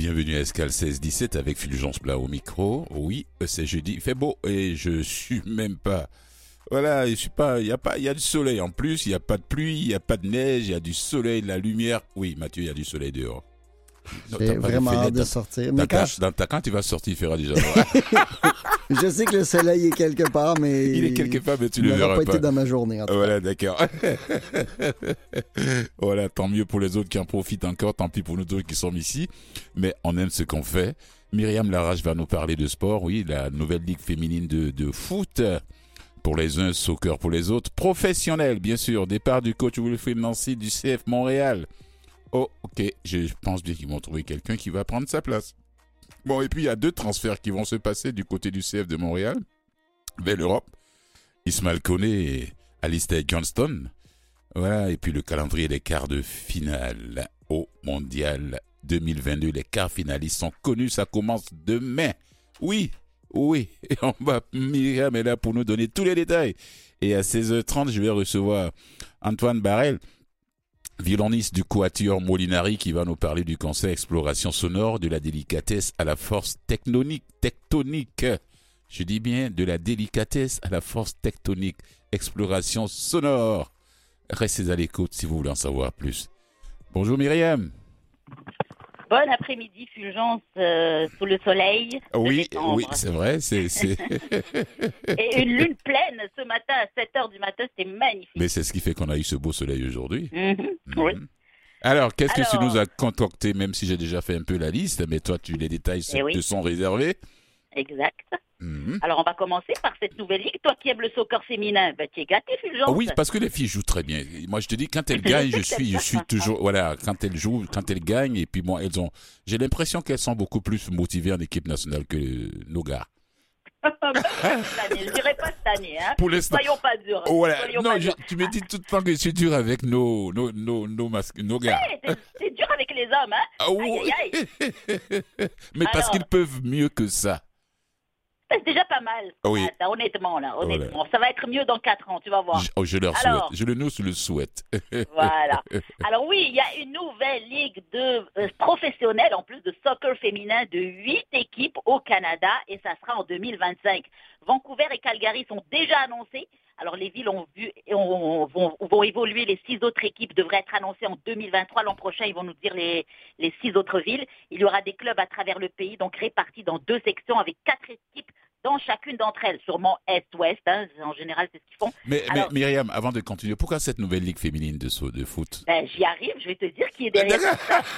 Bienvenue à Escale 16-17 avec Fulgence Plat au micro. Oui, c'est jeudi, il fait beau et je suis même pas. Voilà, je suis pas. Il y a pas. Il y a du soleil en plus. Il y a pas de pluie. Il y a pas de neige. Il y a du soleil, de la lumière. Oui, Mathieu, il y a du soleil dehors. J'ai vraiment hâte de sortir. Mais Dans, quand ta, dans ta- quand tu vas sortir, il fera déjà. je... sais que le soleil est quelque part, mais il est quelque part, mais tu le verras pas pas. été dans ma journée. En tout cas. Voilà, d'accord. voilà, tant mieux pour les autres qui en profitent encore, tant pis pour nous autres qui sommes ici. Mais on aime ce qu'on fait. Myriam Larache va nous parler de sport, oui, la nouvelle ligue féminine de, de foot. Pour les uns, soccer pour les autres. Professionnel, bien sûr. Départ du coach Wilfried Nancy du CF Montréal. Oh, ok. Je pense bien qu'ils vont trouver quelqu'un qui va prendre sa place. Bon, et puis il y a deux transferts qui vont se passer du côté du CF de Montréal vers l'Europe. Ismaël Koné et Alistair Johnston. Voilà, et puis le calendrier des quarts de finale au Mondial 2022. Les quarts finalistes sont connus, ça commence demain. Oui, oui, et on va, Myriam est là pour nous donner tous les détails. Et à 16h30, je vais recevoir Antoine Barrel, violoniste du Quatuor Molinari, qui va nous parler du conseil exploration sonore, de la délicatesse à la force tectonique, tectonique. Je dis bien de la délicatesse à la force tectonique, exploration sonore. Restez à l'écoute si vous voulez en savoir plus. Bonjour Myriam. Bon après-midi, Fulgence, euh, sous le soleil. Oui, oui, c'est vrai, c'est. Et une lune pleine ce matin à 7 h du matin, c'était magnifique. mais c'est ce qui fait qu'on a eu ce beau soleil aujourd'hui. Mhm, Mhm. Oui, Alors, qu'est-ce que tu nous as concocté, même si j'ai déjà fait un peu la liste, mais toi, tu les détails Eh oui. te sont réservés. exact. Mhm. Alors, on va commencer par cette nouvelle ligue. Toi qui aimes le soccer féminin, ben, tu es gâté, Fulgence. Ah oui, parce que les filles jouent très bien. Moi, je te dis, quand elles gagnent, je suis, je suis toujours, voilà, quand elles jouent, quand elles gagnent, et puis moi, elles ont, j'ai l'impression qu'elles sont beaucoup plus motivées en équipe nationale que nos gars. Je dirais pas cette année. Hein. Pour l'instant. Soyons pas durs. Voilà. Soyons Non, pas je- durs. tu me dis tout le temps que je suis dur avec nos, nos, nos, nos, nos gars. T'es dur avec les hommes, hein Ah oui. Aïe, aïe, Mais parce qu'ils peuvent mieux que ça. C'est déjà pas mal. Oui. Attends, honnêtement, là, Voilà. honnêtement. Ça va être mieux dans 4 ans, tu vas voir. Je, oh, je leur Alors- souhaite. Je le nous le souhaite. Voilà. Alors oui, il y a une nouvelle ligue de euh, professionnelle en plus de soccer féminin de huit équipes au Canada et ça sera en 2025. Vancouver et Calgary sont déjà annoncés. Alors les villes ont vu et on- vont, vont évoluer. Les six autres équipes devraient être annoncées en 2023. L'an prochain, ils vont nous dire les, les six autres villes. Il y aura des clubs à travers le pays, donc répartis dans deux sections avec quatre équipes dans chacune d'entre elles, sûrement Est-Ouest. hein. en général, c'est ce qu'ils font. Mais, mais Alors- Myriam, avant de continuer, pourquoi cette nouvelle ligue féminine de, so- de foot? Ben, J'y arrive, je vais te dire qui est derrière ça.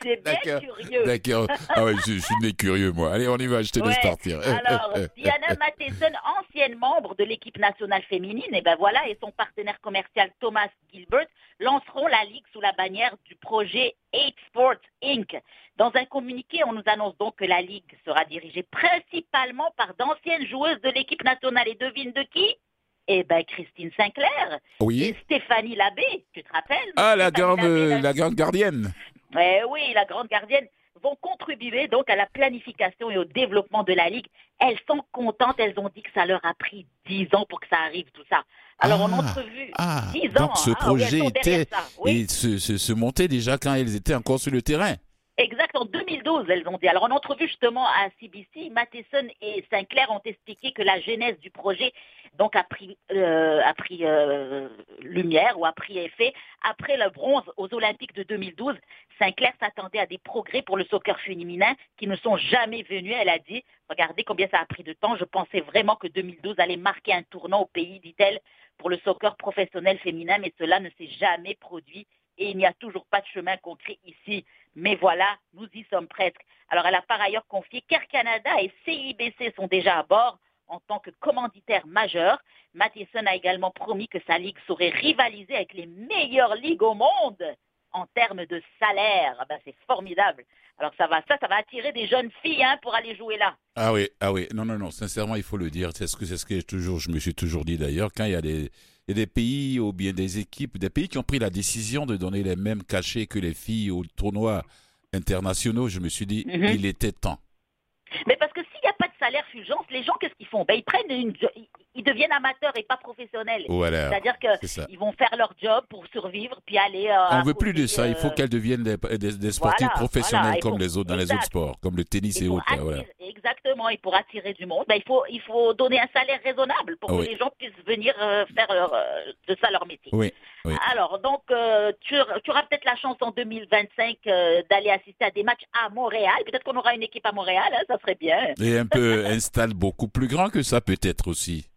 C'est bien curieux. D'accord. Ah ouais, je, je suis né curieux, moi. Allez, on y va, je te laisse partir. Alors, Diana Matheson, ancienne membre de l'équipe nationale féminine, et ben voilà, et son partenaire commercial Thomas Gilbert lanceront la ligue sous la bannière du projet 8 Sports Inc. Dans un communiqué, on nous annonce donc que la ligue sera dirigée principalement par d'anciennes joueuses de l'équipe nationale. Et devine de qui? Eh ben Christine Sinclair et Oui. Stéphanie Labbé, tu te rappelles? Ah, la grande, Labbé, la- la grande gardienne. eh oui, la grande gardienne vont contribuer donc à la planification et au développement de la Ligue. Elles sont contentes, elles ont dit que ça leur a pris 10 ans pour que ça arrive, tout ça. Alors en Ah, entrevue, Ah, 10 ans. donc ce hein, ah projet était oui. et se, se, se montait déjà quand elles étaient encore sur le terrain. Exact, en 2012, elles ont dit. Alors, en entrevue justement à CBC, Matheson et Sinclair ont expliqué que la genèse du projet donc a pris, euh, euh, lumière ou a pris effet après le bronze aux Olympiques de 2012. Sinclair s'attendait à des progrès pour le soccer féminin qui ne sont jamais venus. Elle a dit, regardez combien ça a pris de temps. Je pensais vraiment que 2012 allait marquer un tournant au pays, dit-elle, pour le soccer professionnel féminin, mais cela ne s'est jamais produit et il n'y a toujours pas de chemin concret ici. Mais voilà, nous y sommes presque. Alors elle a par ailleurs confié qu'Air Canada et CIBC sont déjà à bord en tant que commanditaires majeurs. Matheson a également promis que sa ligue saurait rivaliser avec les meilleures ligues au monde en termes de salaire. Ben, c'est formidable. Alors ça va, ça, ça va attirer des jeunes filles hein, pour aller jouer là. Ah oui, ah oui. Non, non, non. Sincèrement, il faut le dire. C'est ce que, ce que toujours, je me suis toujours dit d'ailleurs. Quand il y a des, y a des pays ou bien des équipes, des pays qui ont pris la décision de donner les mêmes cachets que les filles aux tournois internationaux, je me suis dit, Mhm. il était temps. Mais parce que s'il n'y a pas de salaire fulgence, les gens, qu'est-ce qu'ils font? Ben, Ils prennent une, ils deviennent amateurs et pas professionnels. Voilà. C'est-à-dire qu'ils vont faire leur job pour survivre, puis aller. euh, On à veut plus de ça. Il faut euh, qu'elles deviennent des, des- des sportifs Voilà, professionnels voilà, comme faut- les autres dans les autres sports, comme le tennis et autres. Voilà. Et pour attirer du monde, ben, il, faut, il faut donner un salaire raisonnable pour que les gens puissent venir euh, faire leur, euh, de ça leur métier. Oui. oui. Alors, donc, euh, tu, tu auras peut-être la chance en 2025 euh, d'aller assister à des matchs à Montréal. Peut-être qu'on aura une équipe à Montréal, hein, ça serait bien. Et un peu un stade beaucoup plus grand que ça peut-être aussi.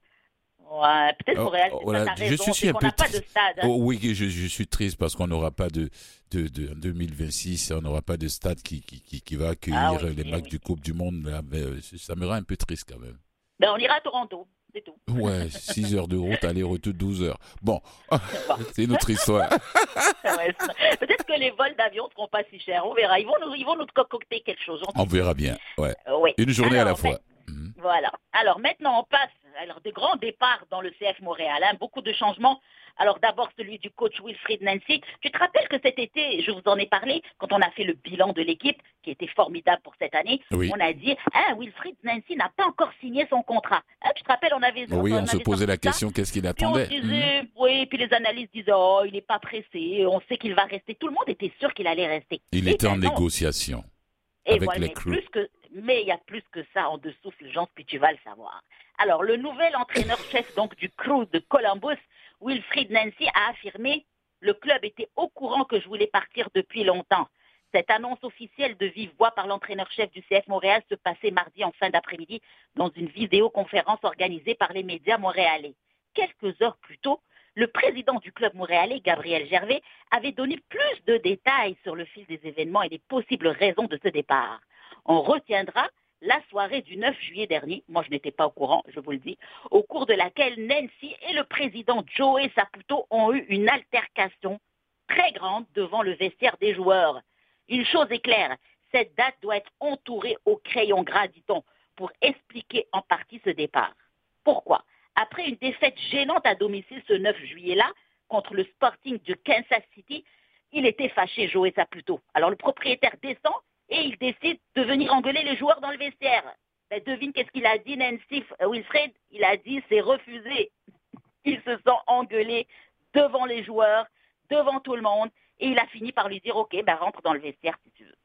Ouais, peut-être Oh, Montréal, oh, voilà, je raison, suis un peu pas de triste. stade. hein. Oh, oui, je, je suis triste parce qu'on n'aura pas de, de, de en 2026, on n'aura pas de stade qui, qui, qui, qui va accueillir Ah oui, les oui, matchs oui. du Coupe du Monde. Là, mais, euh, ça me rend un peu triste quand même. Ben, on ira à Toronto, c'est tout. Ouais, 6 heures de route, aller-retour 12 heures. Bon, c'est une autre histoire. Peut-être que les vols d'avion seront pas si chers, on verra. Ils vont nous, ils vont nous concocter quelque chose. On verra bien. Ouais. Une journée à la fois. Mhm. Voilà. Alors maintenant, on passe alors de grands départs dans le CF Montréal. hein, beaucoup de changements. Alors d'abord celui du coach Wilfried Nancy. Tu te rappelles que cet été, je vous en ai parlé, quand on a fait le bilan de l'équipe, qui était formidable pour cette année, Oui. on a dit, ah, Wilfried Nancy n'a pas encore signé son contrat. Hein, tu te rappelles, on avait... Oui, on se avait posait la question qu'est-ce qu'il Puis on attendait disait, Mhm. oui, puis les analystes disaient, oh, il n'est pas pressé, on sait qu'il va rester. Tout le monde était sûr qu'il allait rester. Il était en non. négociation. Et avec voilà, les mais, plus que, mais il y a plus que ça en dessous, Fulgence, puis tu vas le savoir. Alors, le nouvel entraîneur-chef donc du crew de Columbus, Wilfried Nancy, a affirmé le club était au courant que je voulais partir depuis longtemps. Cette annonce officielle de vive voix par l'entraîneur-chef du CF Montréal se passait mardi en fin d'après-midi dans une vidéoconférence organisée par les médias montréalais. Quelques heures plus tôt, le président du club montréalais, Gabriel Gervais, avait donné plus de détails sur le fil des événements et les possibles raisons de ce départ. On retiendra la soirée du 9 juillet dernier, moi je n'étais pas au courant, je vous le dis, au cours de laquelle Nancy et le président Joey Saputo ont eu une altercation très grande devant le vestiaire des joueurs. Une chose est claire, cette date doit être entourée au crayon gras, dit-on, pour expliquer en partie ce départ. Pourquoi? Après une défaite gênante à domicile ce 9 juillet-là contre le Sporting de Kansas City, il était fâché, Joey Saputo. Alors le propriétaire descend et il décide de venir engueuler les joueurs dans le vestiaire. Ben, devine qu'est-ce qu'il a dit, Nancy euh, Wilfred Il a dit c'est refusé. Il se sent engueulé devant les joueurs, devant tout le monde, et il a fini par lui dire ok, ben rentre dans le vestiaire.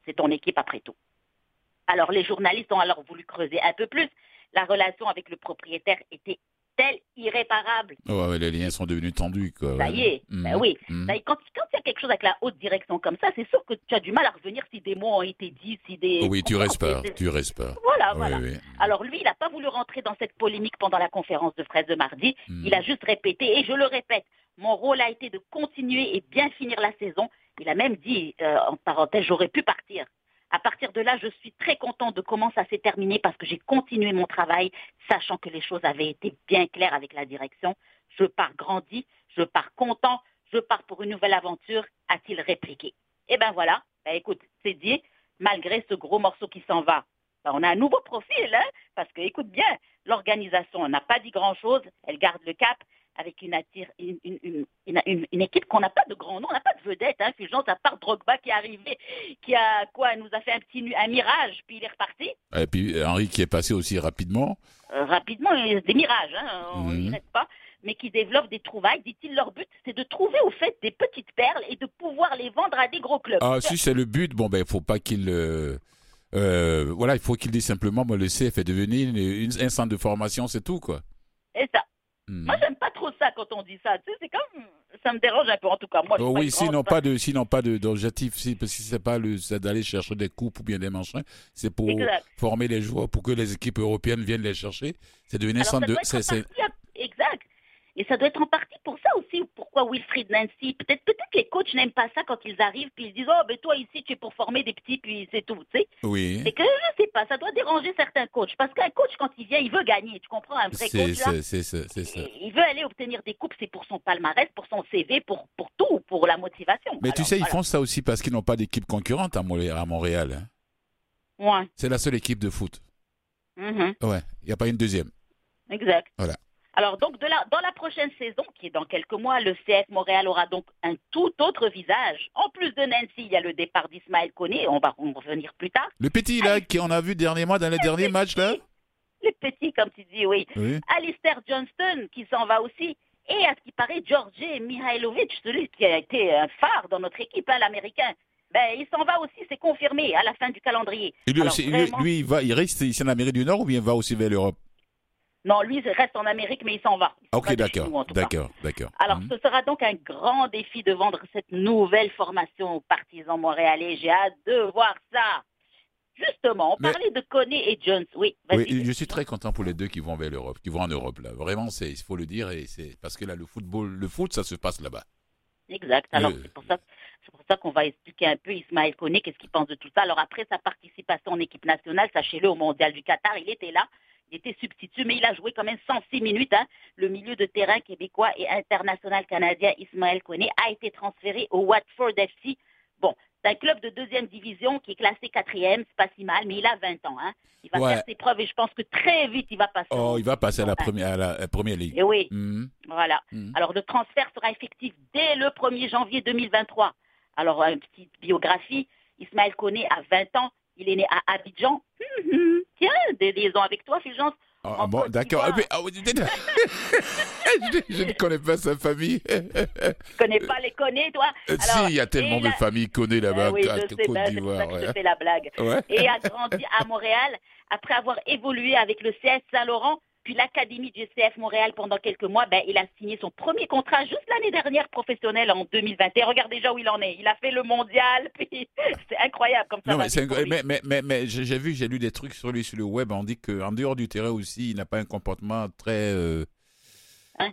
C'est ton équipe après tout. Alors les journalistes ont alors voulu creuser un peu plus. La relation avec le propriétaire était telle irréparable. Ouais, ouais, les liens sont devenus tendus. Quoi. Ça y est, ben oui. Ben, Quand, il y a quelque chose avec la haute direction comme ça, c'est sûr que tu as du mal à revenir si des mots ont été dits, si des... Oui, tu restes peur. C'est- Tu restes peur. Voilà, Oui, voilà. oui. Alors lui, il n'a pas voulu rentrer dans cette polémique pendant la conférence de presse de mardi. Mhm. Il a juste répété, et je le répète, mon rôle a été de continuer et bien finir la saison. Il a même dit, euh, en parenthèse, j'aurais pu partir. À partir de là, je suis très content de comment ça s'est terminé parce que j'ai continué mon travail, sachant que les choses avaient été bien claires avec la direction. Je pars grandi, je pars content, je pars pour une nouvelle aventure, a-t-il répliqué. Eh ben voilà, ben écoute, c'est dit, malgré ce gros morceau qui s'en va. Ben, on a un nouveau profil, hein, parce que écoute bien, l'organisation n'a pas dit grand-chose, elle garde le cap avec une, attire- une, une- une- une- une- une équipe qu'on n'a pas de grand nom, on n'a pas de vedette, hein, Fulgence, à part Drogba qui est arrivé, qui a quoi, nous a fait un petit nu- un mirage, puis il est reparti. Et puis Henri qui est passé aussi rapidement. Euh, rapidement, il- des mirages, hein, on Mhm. n'y reste pas, mais qui développent des trouvailles. Dit-il, leur but, c'est de trouver au fait des petites perles et de pouvoir les vendre à des gros clubs. Ah, si c'est le but, bon, ben, il faut pas qu'il. euh, euh, voilà, il faut qu'il dise simplement, moi, le CF est devenu une- une- un centre de formation, c'est tout, quoi. Mhm. Moi, j'aime pas trop ça quand on dit ça. Tu sais, c'est comme, ça me dérange un peu, en tout cas. Moi, Oh oui, sinon pas de, sinon pas de d'objectif, si, parce que c'est pas le, d'aller chercher des coupes ou bien des machins, c'est pour Exact. former les joueurs, pour que les équipes européennes viennent les chercher. C'est devenu centre de, c'est, Exact. Et ça doit être en partie pour ça aussi, pourquoi Wilfried Nancy? Peut-être peut-être les coachs n'aiment pas ça quand ils arrivent, puis ils disent Oh, ben toi ici, tu es pour former des petits, puis c'est tout. Tu sais. oui. C'est que je sais pas, ça doit déranger certains coachs. Parce qu'un coach, quand il vient, il veut gagner. Tu comprends Un vrai coach, là, c'est, c'est ça. il veut aller obtenir des coupes, c'est pour son palmarès, pour son CV, pour, pour tout, pour la motivation. Mais tu sais, ils voilà. font ça aussi parce qu'ils n'ont pas d'équipe concurrente à Montréal. hein. Ouais. C'est la seule équipe de foot. Mhm. Ouais, il n'y a pas une deuxième. Exact. Voilà. Alors, donc, de la, dans la prochaine saison, qui est dans quelques mois, le CF Montréal aura donc un tout autre visage. En plus de Nancy, il y a le départ d'Ismaël Koné, on va en revenir plus tard. Le petit là, qui on a vu dernièrement dans les derniers matchs là? Les petits, comme tu dis, oui. Oui. Alistair Johnston, qui s'en va aussi. Et à ce qui paraît, Georgi Mihailovic, celui qui a été un phare dans notre équipe, hein, l'américain. Ben, il s'en va aussi, c'est confirmé à la fin du calendrier. Et lui, Alors, aussi, lui, vraiment- lui, il, va, il reste ici en Amérique du Nord ou bien il va aussi vers l'Europe? Non, lui, il reste en Amérique, mais il s'en va. Il Ok, d'accord, d'accord, d'accord. Alors, Mhm. ce sera donc un grand défi de vendre cette nouvelle formation aux partisans montréalais. J'ai hâte de voir ça. Justement, on Mais- parlait de Coney et Jones. Oui. Oui, je suis très content pour les deux qui vont vers l'Europe, qui vont en Europe là. Vraiment, c'est, il faut le dire, et c'est parce que là, le football, le foot, ça se passe là-bas. Exact. Alors, Le- c'est pour ça, c'est pour ça qu'on va expliquer un peu Ismaël Koné, qu'est-ce qu'il pense de tout ça. Alors, après sa participation en équipe nationale, sachez-le, au Mondial du Qatar, il était là. Il était substitut, mais il a joué quand même 106 minutes. hein. Le milieu de terrain québécois et international canadien Ismaël Koné a été transféré au Watford FC. Bon, c'est un club de deuxième division qui est classé quatrième, c'est pas si mal, mais il a 20 ans. Hein. Il va Ouais. faire ses preuves et je pense que très vite, il va passer. Oh, il va passer à la première, à la, à la première ligue. Et oui, Mhm, voilà. mhm. Alors, le transfert sera effectif dès le 1er janvier 2023. Alors, une petite biographie. Ismaël Koné a 20 ans. Il est né à Abidjan. Hum, hum. Tiens, des liaisons avec toi, Fulgence. Ah, bon, d'accord. Ah, ah, oui, je, je ne connais pas sa famille. Tu connais pas les Koné, toi? Alors, si, il y a tellement de familles connues là-bas, Eh oui, à je sais, ben, c'est que je fais la blague. Ouais. Et a grandi à Montréal après avoir évolué avec le CS Saint-Laurent, puis l'Académie du CF Montréal pendant quelques mois. Ben, il a signé son premier contrat juste l'année dernière professionnel en 2021. Regarde déjà où il en est. Il a fait le mondial, puis c'est incroyable comme ça. Non, mais, lui. mais, mais, mais, mais j'ai vu, j'ai lu des trucs sur lui sur le web. On dit qu'en dehors du terrain aussi, il n'a pas un comportement très. euh, Hein?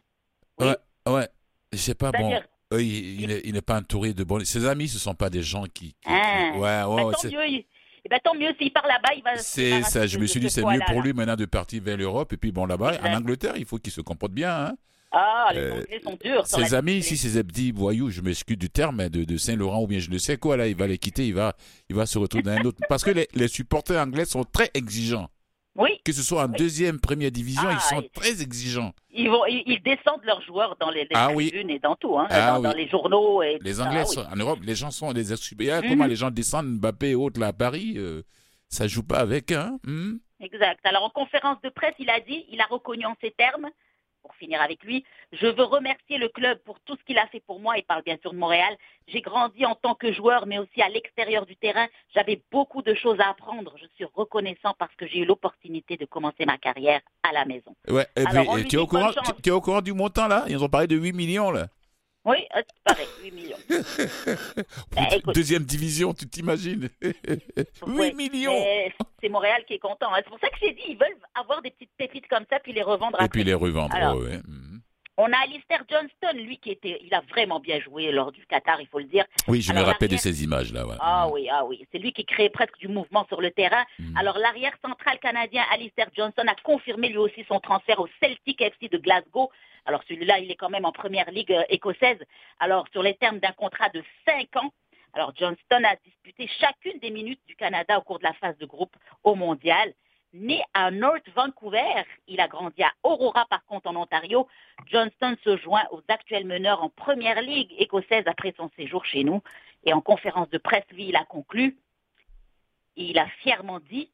Oui. Ouais, ouais. Je sais pas, bon. Euh, il n'est pas entouré de bons. Ses amis, ce sont pas des gens qui. qui- Ah. qui- ouais, ouais, Ben, ouais, eh ben, tant mieux s'il part là-bas, il va. C'est ça, je me suis dit, ce c'est mieux pour lui maintenant de partir vers l'Europe. Et puis bon, là-bas, en. Angleterre, il faut qu'il se comporte bien. Hein. Ah, les Euh, Anglais sont durs. Ses amis ici, ces petits voyous, je m'excuse du terme, mais de, de Saint-Laurent ou bien je ne sais quoi, là, il va les quitter, il va, il va se retrouver dans un autre. Parce que les, les supporters anglais sont très exigeants. Oui, Que ce soit en Oui. deuxième, première division, Ah, ils sont et- très exigeants. ils, vont, ils, ils descendent leurs joueurs dans les, les Ah oui. et dans tout, hein, Ah dans, dans oui. les journaux. Et Les Anglais, ah sont- en Europe, les gens sont des exubérants. Mhm. Comment les gens descendent Mbappé et autres là à Paris euh, Ça joue pas avec, hein hmm Exact. Alors en conférence de presse, il a dit, il a reconnu en ces termes, pour finir avec lui, je veux remercier le club pour tout ce qu'il a fait pour moi. Il parle bien sûr de Montréal. J'ai grandi en tant que joueur, mais aussi à l'extérieur du terrain. J'avais beaucoup de choses à apprendre. Je suis reconnaissant parce que j'ai eu l'opportunité de commencer ma carrière à la maison. Ouais, et puis, es au courant, tu es au courant du montant là? Ils ont parlé de 8 millions là. Oui, euh, pareil, 8 millions. Ben, écoute. Deuxième division, tu t'imagines 8 Ouais, millions C'est Montréal qui est content. hein. C'est pour ça que j'ai dit, ils veulent avoir des petites pépites comme ça, puis les revendre Et après. puis les revendre. Alors, ouais. Mhm. On a Alistair Johnston, lui qui était, il a vraiment bien joué lors du Qatar, il faut le dire. Oui, je me rappelle de ces images là. ouais. Ah Mhm. oui, ah oui, c'est lui qui crée presque du mouvement sur le terrain. Mhm. Alors l'arrière central canadien Alistair Johnson a confirmé lui aussi son transfert au Celtic FC de Glasgow. Alors celui-là, il est quand même en première ligue euh, écossaise. Alors sur les termes d'un contrat de 5 ans. Alors Johnston a disputé chacune des minutes du Canada au cours de la phase de groupe au mondial. Né à North Vancouver, il a grandi à Aurora par contre en Ontario. Johnston se joint aux actuels meneurs en première ligue écossaise après son séjour chez nous. Et en conférence de presse, lui, il a conclu, et il a fièrement dit,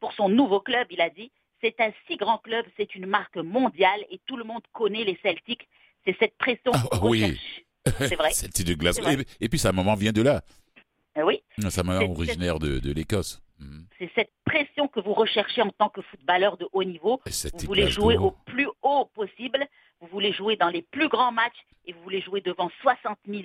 pour son nouveau club, il a dit, c'est un si grand club, c'est une marque mondiale et tout le monde connaît les Celtics. C'est cette pression Ah, oui. C'est vrai. De vrai. Et, et puis sa maman vient de là. Euh, Oui, Sa maman originaire de, de l'Écosse. Mhm. c'est cette pression que vous recherchez en tant que footballeur de haut niveau. Vous voulez jouer au plus haut possible, vous voulez jouer dans les plus grands matchs et vous voulez jouer devant 60 000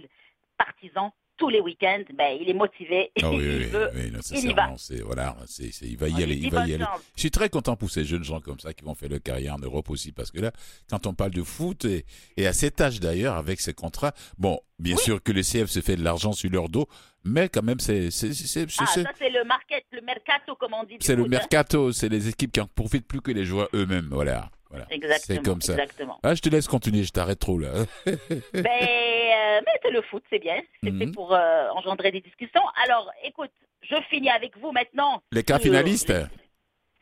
partisans tous les week-ends. Ben, il est motivé, Ah oui, il oui, veut. oui, il y va. C'est, voilà, c'est, c'est- il va y On lui aller, il va y aller. Je suis très content pour ces jeunes gens comme ça qui vont faire leur carrière en Europe aussi, parce que là, quand on parle de foot, et, et à cet âge d'ailleurs, avec ces contrats, bon, bien sûr que le CF se fait de l'argent sur leur dos, mais quand même, c'est, c'est, c'est, c'est- Ah, ça c'est le market, le mercato comme on dit. c'est le hein. mercato, c'est les équipes qui en profitent plus que les joueurs eux-mêmes, voilà. voilà. C'est comme ça. Exactement. Ah, je te laisse continuer, je t'arrête trop là. ben, mais c'est le foot, c'est bien. C'est fait Mhm. pour euh, engendrer des discussions. Alors, écoute, je finis avec vous maintenant. Les cas Euh, finalistes,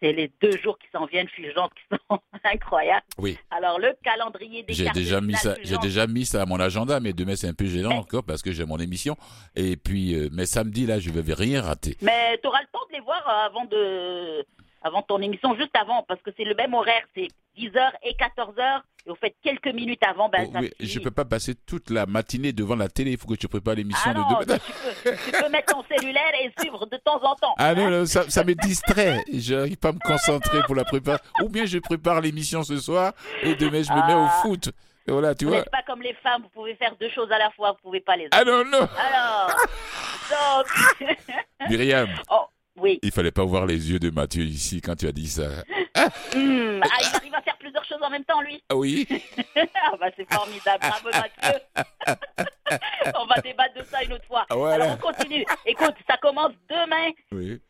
c'est les deux jours qui s'en viennent fulgentes qui sont incroyables. Oui. Alors le calendrier des J'ai déjà mis ça, j'ai déjà mis ça à mon agenda, mais demain c'est un peu gênant Mais- encore parce que j'ai mon émission. Et puis, euh, mais samedi là, je vais rien rater. Mais tu auras le temps de les voir euh, avant de avant ton émission, juste avant, parce que c'est le même horaire, c'est 10h et 14h, et vous faites quelques minutes avant, ben Oh, ça oui, je peux pas passer toute la matinée devant la télé. Il faut que tu prépares l'émission Ah de non, demain. tu peux, tu peux mettre ton cellulaire et suivre de temps en temps. Ah non, hein. non, ça, ça me distrait. Je n'arrive pas à me concentrer pour la préparer. Ou bien je prépare l'émission ce soir et demain je me mets au Ah. foot. Et voilà, tu Vous vois. pas comme les femmes, vous pouvez faire deux choses à la fois, vous pouvez pas les Ah non, non. Alors, donc, Myriam, oh, oui, il fallait pas voir les yeux de Mathieu ici quand tu as dit ça. Hmm, ah, il arrive à faire plusieurs choses en même temps, lui. Ah oui ah bah c'est formidable, bravo Mathieu. on va débattre de ça une autre fois. Voilà. Alors on continue. Écoute, ça commence demain. Oui.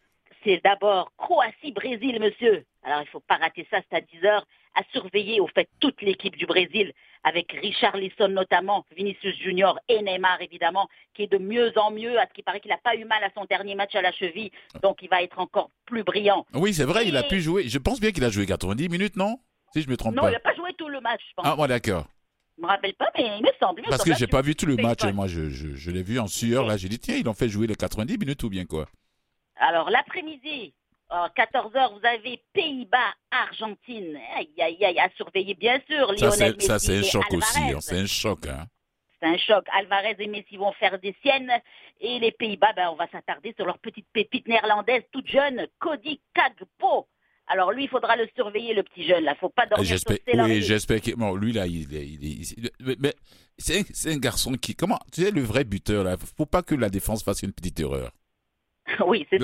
C'est d'abord Croatie-Brésil, monsieur. Alors il faut pas rater ça, c'est à 10h. À surveiller, au fait, toute l'équipe du Brésil, avec Richard Lisson notamment, Vinicius Junior et Neymar évidemment, qui est de mieux en mieux. À ce qui paraît qu'il n'a pas eu mal à son dernier match à la cheville, donc il va être encore plus brillant. Oui, c'est vrai, il a pu jouer. Je pense bien qu'il a joué 90 minutes, non? Si je me trompe Non, pas. il n'a pas joué tout le match, je pense. Ah, moi d'accord. Je me rappelle pas, mais il me semble. il me Parce semble. que j'ai pas vu tout le match. et Moi, je, je, je l'ai vu en sueur. Là, j'ai dit, tiens, ils l'ont fait jouer les 90 minutes ou bien quoi? Alors, l'après-midi, à 14h, vous avez Pays-Bas-Argentine. Aïe, aïe, aïe, à surveiller, bien sûr. Ça, Lionel c'est ça, c'est un choc Alvarez. aussi. hein, C'est un choc. Hein. C'est un choc. Alvarez et Messi vont faire des siennes. Et les Pays-Bas, ben, on va s'attarder sur leur petite pépite néerlandaise toute jeune, Cody Kagpo. Alors lui, il faudra le surveiller, le petit jeune. Là, faut pas dormir sur ses oui, j'espère que bon, lui là, il est, il il mais- mais c'est un, c'est un garçon qui, comment, tu sais, le vrai buteur là, faut pas que la défense fasse une petite erreur. oui, c'est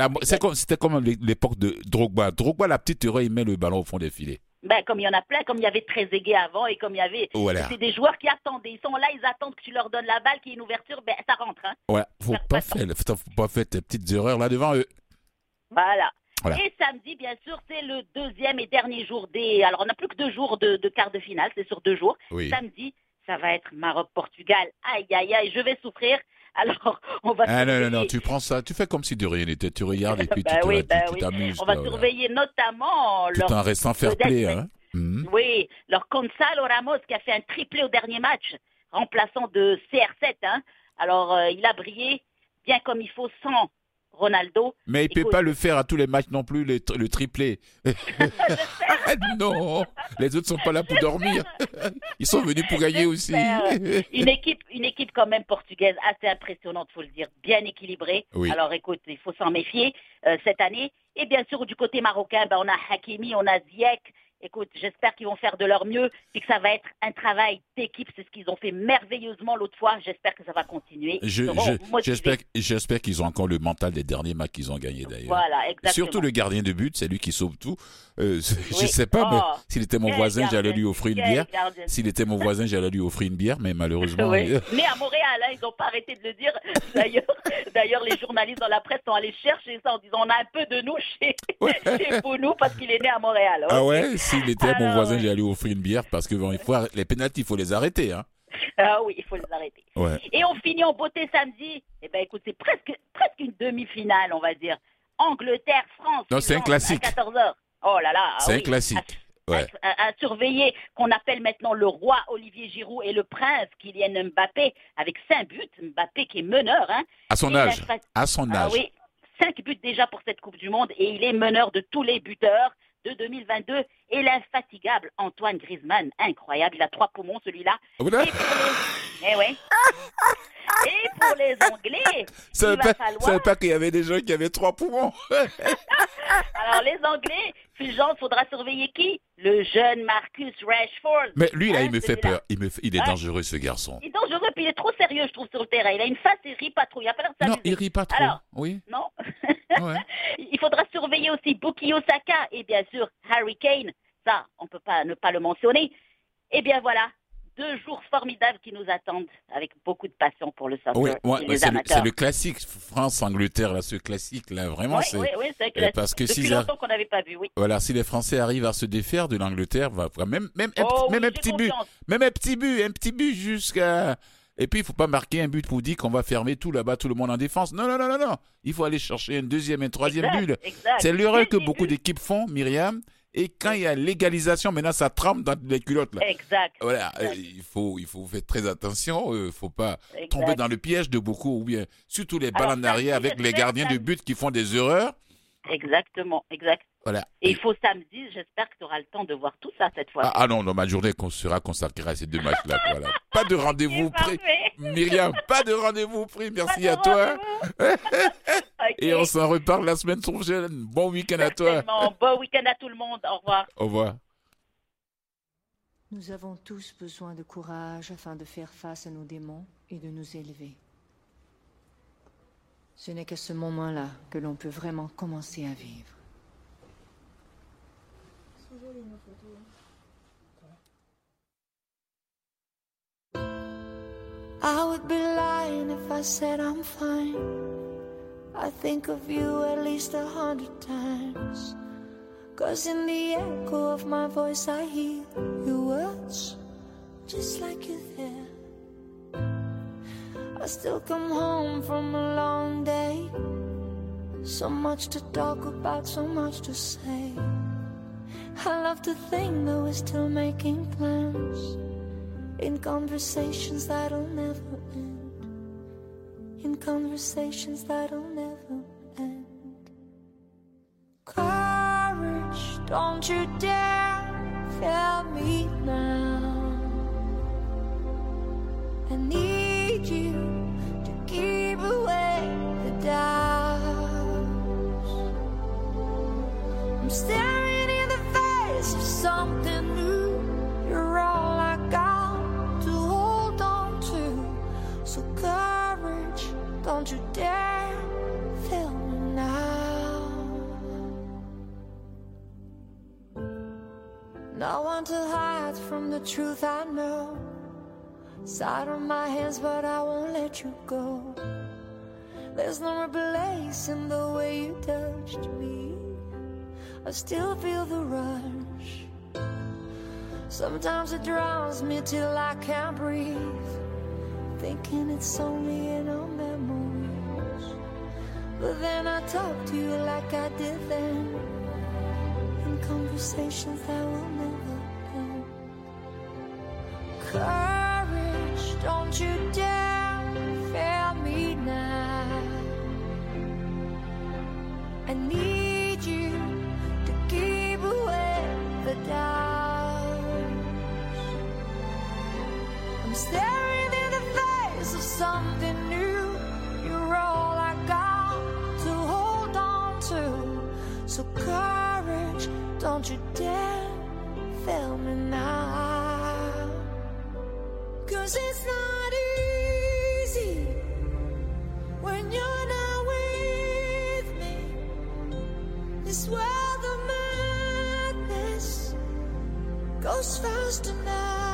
c'était comme l'é- l'époque de Drogba. Drogba, la petite erreur, il met le ballon au fond des filets. ben, comme il y en a plein, comme il y avait Trezeguet avant et comme il y avait... Voilà. C'est des joueurs qui attendaient. Ils sont là, ils attendent que tu leur donnes la balle, qu'il y ait une ouverture, ben, ça rentre. Hein. Ouais, faut pas faire, faut faut pas faire tes petites erreurs là devant eux. Voilà. Voilà. Et samedi, bien sûr, c'est le deuxième et dernier jour des. Alors, on n'a plus que deux jours de, de quart de finale, c'est sur deux jours. Oui. Samedi, ça va être Maroc-Portugal. Aïe, aïe, aïe, je vais souffrir. Alors, on va Ah non, non, non, surveiller- tu prends ça, tu fais comme si de rien n'était, tu regardes et puis Bah tu oui, bah oui. t'amuses. On va voilà. surveiller notamment Tout leur, en restant fair vedette, play. mais- Hein. Mhm. oui, leur Gonzalo Ramos qui a fait un triplé au dernier match, remplaçant de CR7. Hein. Alors, euh, il a brillé bien comme il faut sans Ronaldo. Mais il peut Écoute. pas le faire à tous les matchs non plus, le, le triplé. non, les autres sont pas là pour dormir. Ils sont venus pour gagner aussi. Une équipe, une équipe quand même portugaise assez impressionnante, faut le dire, bien équilibrée. Oui. Alors écoute, il faut s'en méfier euh, cette année. Et bien sûr, du côté marocain, ben, on a Hakimi, on a Ziyech. Écoute, j'espère qu'ils vont faire de leur mieux et que ça va être un travail d'équipe. C'est ce qu'ils ont fait merveilleusement l'autre fois. J'espère que ça va continuer. Je- je-. J'espère qu'ils ont encore le mental des derniers matchs qu'ils ont gagnés d'ailleurs. Voilà, exactement. Surtout le gardien de but, c'est lui qui sauve tout. Euh, je Oui. sais pas, mais Oh, s'il était mon voisin, j'allais lui offrir une bière. S'il était mon voisin, j'allais lui offrir une bière, mais malheureusement. Oui. euh, Né à Montréal, hein, ils n'ont pas arrêté de le dire. D'ailleurs, les journalistes dans la presse sont allés chercher ça en disant on a un peu de nous chez, chez Bounou parce qu'il est né à Montréal. Ah ouais, s'il était mon Alors, voisin, ouais. j'allais lui offrir une bière parce que bon, il faut les pénaltys, il faut les arrêter. Hein. Ah oui, il faut les arrêter. Ouais. Et on finit en beauté samedi. Eh ben écoute, c'est presque, presque une demi-finale, on va dire. Angleterre-France. Non, c'est un classique. À 14h. Oh là là. ah C'est un oui. classique. À, Ouais. à- à surveiller, qu'on appelle maintenant le roi Olivier Giroud et le prince Kylian Mbappé, avec cinq buts. Mbappé qui est meneur. Hein. À son Et âge. À son Ah âge. oui, cinq buts déjà pour cette Coupe du Monde et il est meneur de tous les buteurs de 2022 et l'infatigable Antoine Griezmann, incroyable, il a trois poumons celui-là. Voilà. Et pour les... Eh ouais. Et pour les Anglais, Ça il va pas, falloir- veut pas qu'il y avait des gens qui avaient trois poumons. alors les Anglais, Fulgence, faudra surveiller qui? Le jeune Marcus Rashford. Mais lui, là, Hein, il me fait peur. Il, me fait- il est Ouais. dangereux, ce garçon. Il est dangereux, puis il est trop sérieux, je trouve, sur le terrain. Il a une face, il rit pas trop, il a pas l'air de Non, il rit pas trop. Alors. Oui. Non Ouais. Il faudra surveiller aussi Buki Osaka et bien sûr Harry Kane. Ça, on ne peut pas ne pas le mentionner. Et bien voilà, deux jours formidables qui nous attendent avec beaucoup de passion pour le soccer Oui, et ouais, les ouais, c'est le, classique France-Angleterre, là, ce classique, là, vraiment, oui, c'est. oui, oui, c'est euh, classique. parce que Depuis longtemps qu'on n'avait pas vu, oui. Voilà, si les Français arrivent à se défaire de l'Angleterre, va- même, même, un, Oh, même un petit but, même un petit but, un petit but jusqu'à Et puis, il faut pas marquer un but pour dire qu'on va fermer tout là-bas, tout le monde en défense. Non, non, non, non, non. Il faut aller chercher une deuxième, une troisième exact. C'est l'erreur que beaucoup d'équipes font, Myriam. Et quand il y a légalisation, maintenant, ça trempe dans les culottes. Là. Exact. Voilà, exact, euh, il faut, il faut faire très attention. Il faut pas exact. tomber dans le piège de beaucoup, ou bien surtout les balles en arrière avec les gardiens de samedi. but qui font des erreurs. Exactement, exact. Voilà. Et il faut samedi, j'espère que tu auras le temps de voir tout ça cette fois. Ah, ah non, non, ma journée qu'on sera consacrée à ces deux matchs-là. Voilà. Pas de rendez-vous pris. Myriam, pas de rendez-vous pris. Merci Pas à toi. Et on s'en reparle la semaine prochaine. Bon week-end à toi. Bon week-end à tout le monde. Au revoir. Au revoir. Nous avons tous besoin de courage afin de faire face à nos démons et de nous élever. Ce n'est qu'à ce moment-là que l'on peut vraiment commencer à vivre. I would be lying if I said I'm fine. I think of you at least a hundred times. Cause in the echo of my voice I hear your words just like you're there. I still come home from a long day. So much to talk about, so much to say. I love to think that we're still making plans in conversations that'll never end. In conversations that'll never end. Courage, don't you dare fail me now. No one to hide from the truth I know. Side on my hands, but I won't let you go. There's no replace in the way you touched me. I still feel the rush. Sometimes it drowns me till I can't breathe. Thinking it's only in our memories. But then I talk to you like I did then. In conversations that will. Courage, don't you dare fail me now. I need you to keep away the doubts. I'm staring in the face of something new. You're all I got to hold on to. So courage, don't you dare fail me now. Cause it's not easy when you're not with me. World of madness goes faster now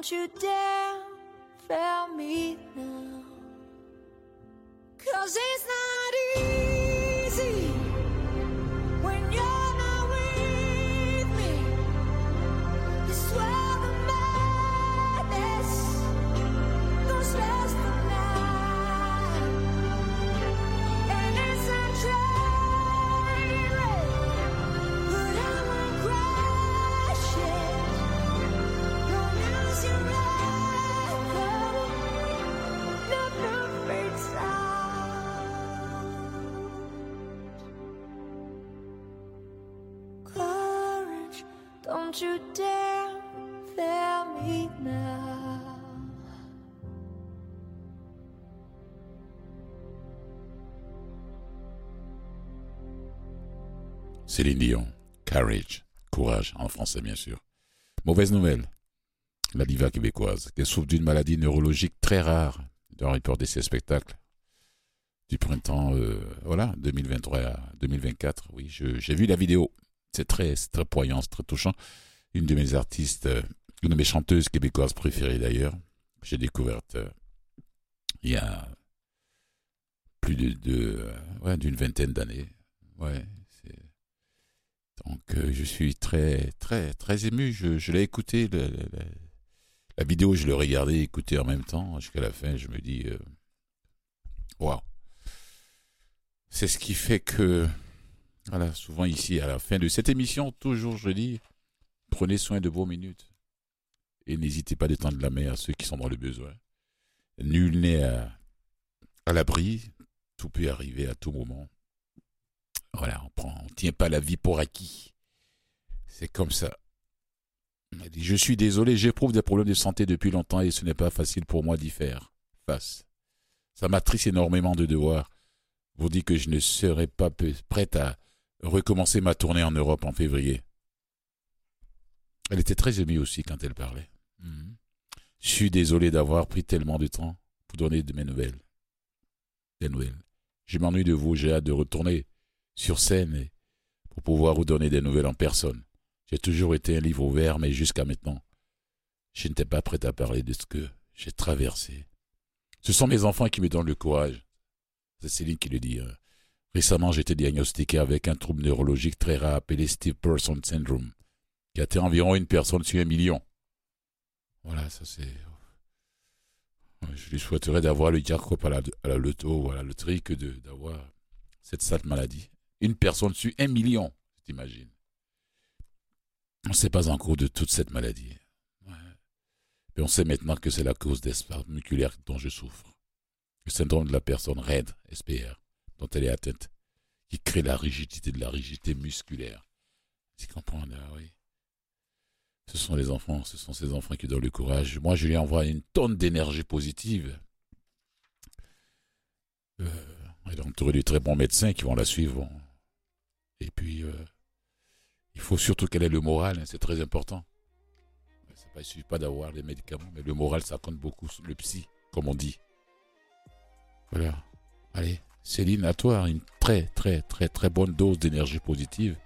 don't you dare Céline Dion, Courage, courage en français bien sûr. Mauvaise nouvelle, la diva québécoise, qui souffre d'une maladie neurologique très rare, doit reporter ses spectacles du printemps, euh, voilà, 2023 à 2024. Oui, j'ai vu la vidéo. C'est très, très poignant, très touchant. Une de mes artistes euh, une de mes chanteuses québécoises préférées d'ailleurs, j'ai découverte euh, il y a plus de, ouais, d'une vingtaine d'années. Ouais, donc je suis très, très, très ému. Je, l'ai écouté, la vidéo, je l'ai regardée, écouté en même temps jusqu'à la fin. Je me dis, waouh. C'est ce qui fait que, voilà, souvent ici, à la fin de cette émission, toujours je dis, prenez soin de vos minutes. Et n'hésitez pas d'étendre la main à ceux qui sont dans le besoin. Nul n'est à, l'abri. Tout peut arriver à tout moment. Voilà, on prend, on tient pas la vie pour acquis. C'est comme ça. je suis désolé, j'éprouve des problèmes de santé depuis longtemps et ce n'est pas facile pour moi d'y faire face. Ça m'attriste énormément de devoir vous dit que je ne serai pas prête à recommencer ma tournée en Europe en février. Elle était très émue aussi quand elle parlait. Mhm. Je suis désolé d'avoir pris tellement de temps pour donner de mes nouvelles. Des nouvelles. Je m'ennuie de vous, j'ai hâte de retourner sur scène et pour pouvoir vous donner des nouvelles en personne. J'ai toujours été un livre ouvert, mais jusqu'à maintenant, je n'étais pas prête à parler de ce que j'ai traversé. Ce sont mes enfants qui me donnent le courage c'est Céline qui le dit. Hein. Récemment, j'ai été diagnostiqué avec un trouble neurologique très rare appelé Steve Person Syndrome, qui atteint environ une personne sur un million. Voilà, ça c'est. Je lui souhaiterais d'avoir le jackpot à la, à la loto ou à la loterie que d'avoir cette sale maladie. Une personne sur un million, t'imagines. On ne sait pas encore de toute cette maladie. Mais on sait maintenant que c'est la cause d'espace musculaire dont je souffre le syndrome de la personne raide, SPR, dont elle est atteinte, qui crée la rigidité de la rigidité musculaire. Tu comprends là, oui. Ce sont les enfants, ce sont ces enfants qui donnent le courage. Moi, je lui envoie une tonne d'énergie positive. Euh, elle est entourée de très bons médecins qui vont la suivre. Et puis, euh, il faut surtout qu'elle ait le moral, hein, c'est très important. il ne suffit pas d'avoir les médicaments, mais le moral, ça compte beaucoup. Le psy, comme on dit. Voilà. Allez, Céline, à toi, une très, très, très, très bonne dose d'énergie positive.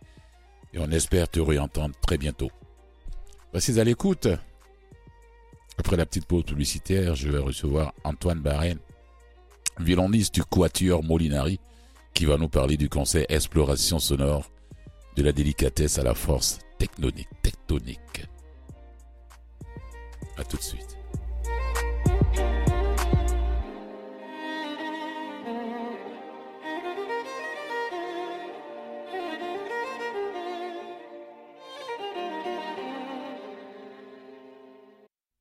Et on espère te réentendre très bientôt. Voici à l'écoute. Après la petite pause publicitaire, je vais recevoir Antoine Barren, violoniste du Quatuor Molinari, qui va nous parler du conseil Exploration sonore, de la délicatesse à la force tectonique. tectonique. À tout de suite.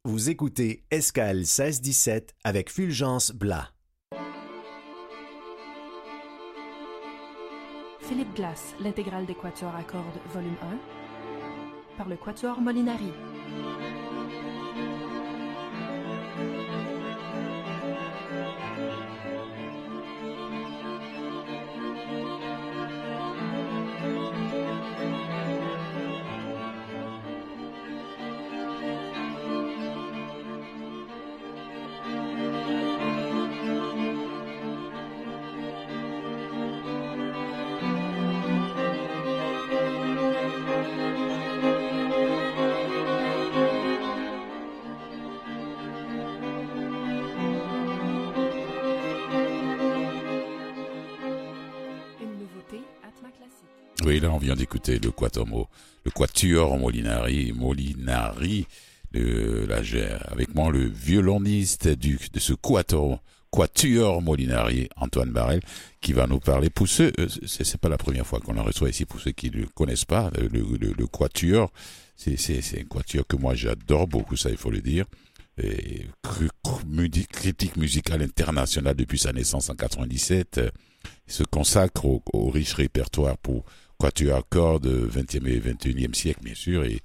Vous écoutez Escale 1617 avec Fulgence Blas. Philippe Glass, l'intégrale des quatuors à cordes, volume 1, par le quatuor Molinari. Vient d'écouter le Quatuor, le Quatuor Molinari, Molinari, le, là, j'ai avec moi le violoniste du, de ce Quatuor, Quatuor Molinari, Antoine Barrel, qui va nous parler. Pour ceux, euh, c'est pas la première fois qu'on le reçoit ici, pour ceux qui ne le connaissent pas, le, le, le Quatuor, c'est, un Quatuor que moi j'adore beaucoup, ça il faut le dire. Et, critique musicale internationale depuis sa naissance en 97, se consacre au, au riche répertoire pour quatuor à cordes 20e et 21e siècle, bien sûr, et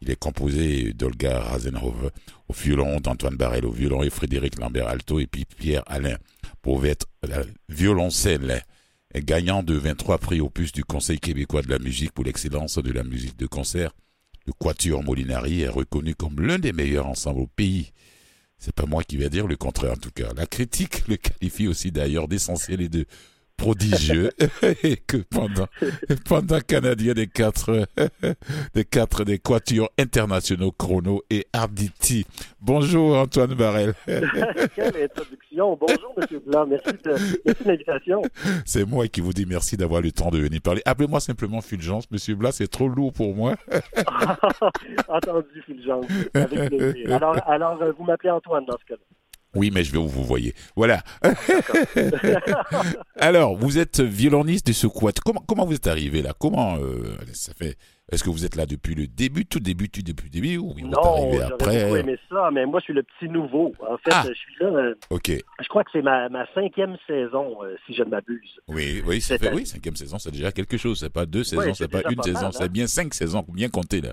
il est composé d'Olga Razenhove au violon, d'Antoine Barrel au violon et Frédéric Lambert alto, et puis Pierre Alain être violoncelle, gagnant de 23 prix opus du Conseil québécois de la musique pour l'excellence de la musique de concert. Le Quatuor Molinari est reconnu comme l'un des meilleurs ensembles au pays. C'est pas moi qui vais dire le contraire en tout cas. La critique le qualifie aussi d'ailleurs d'essentiel et de prodigieux et que pendant pendant Canadien des quatre des quatre des quatuors internationaux Chrono et Arditi. Bonjour Antoine Barrel. Quelle introduction. Bonjour Monsieur Blanc. Merci de, merci de l'invitation. C'est moi qui vous dis merci d'avoir le temps de venir parler. Appelez-moi simplement Fulgence, Monsieur Blanc, c'est trop lourd pour moi. Entendu Fulgence. Avec plaisir. Alors alors vous m'appelez Antoine dans ce cas-là. Oui, mais je vais où vous voyez. Voilà. Alors, vous êtes violoniste de ce quatuor. Comment, comment vous êtes arrivé là? Comment euh, ça fait Est-ce que vous êtes là depuis le début, tout début, tout début, début, ou vous êtes Non, arrivé après? beaucoup aimé ça, mais moi je suis le petit nouveau. En fait, Ah. je suis là. euh, Ok. Je crois que c'est ma, ma cinquième saison, euh, si je ne m'abuse. Oui, oui, ça fait, oui, cinquième saison, c'est déjà quelque chose. C'est pas deux saisons, c'est c'est pas une pas saison, c'est hein. bien cinq saisons, bien compté là.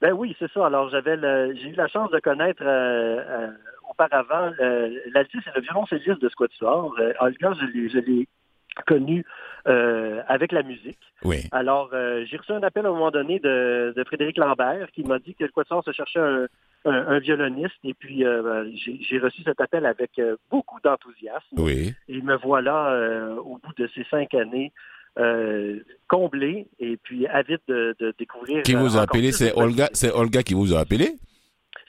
Ben oui, c'est ça. Alors j'avais j'ai eu la chance de connaître euh, auparavant euh, l'altiste et le violoncelliste de Squatuor. Euh, Olga, je l'ai, connu euh, avec la musique. Oui. Alors euh, j'ai reçu un appel à un moment donné de, de Frédéric Lambert qui m'a dit que le Quatuor se cherchait un, un- un violoniste et puis euh, ben, j'ai, reçu cet appel avec beaucoup d'enthousiasme. Oui. Et me voilà au bout de ces cinq années comblé et puis avide de, de découvrir. Qui vous a appelé C'est Olga, c'est Olga qui vous a appelé?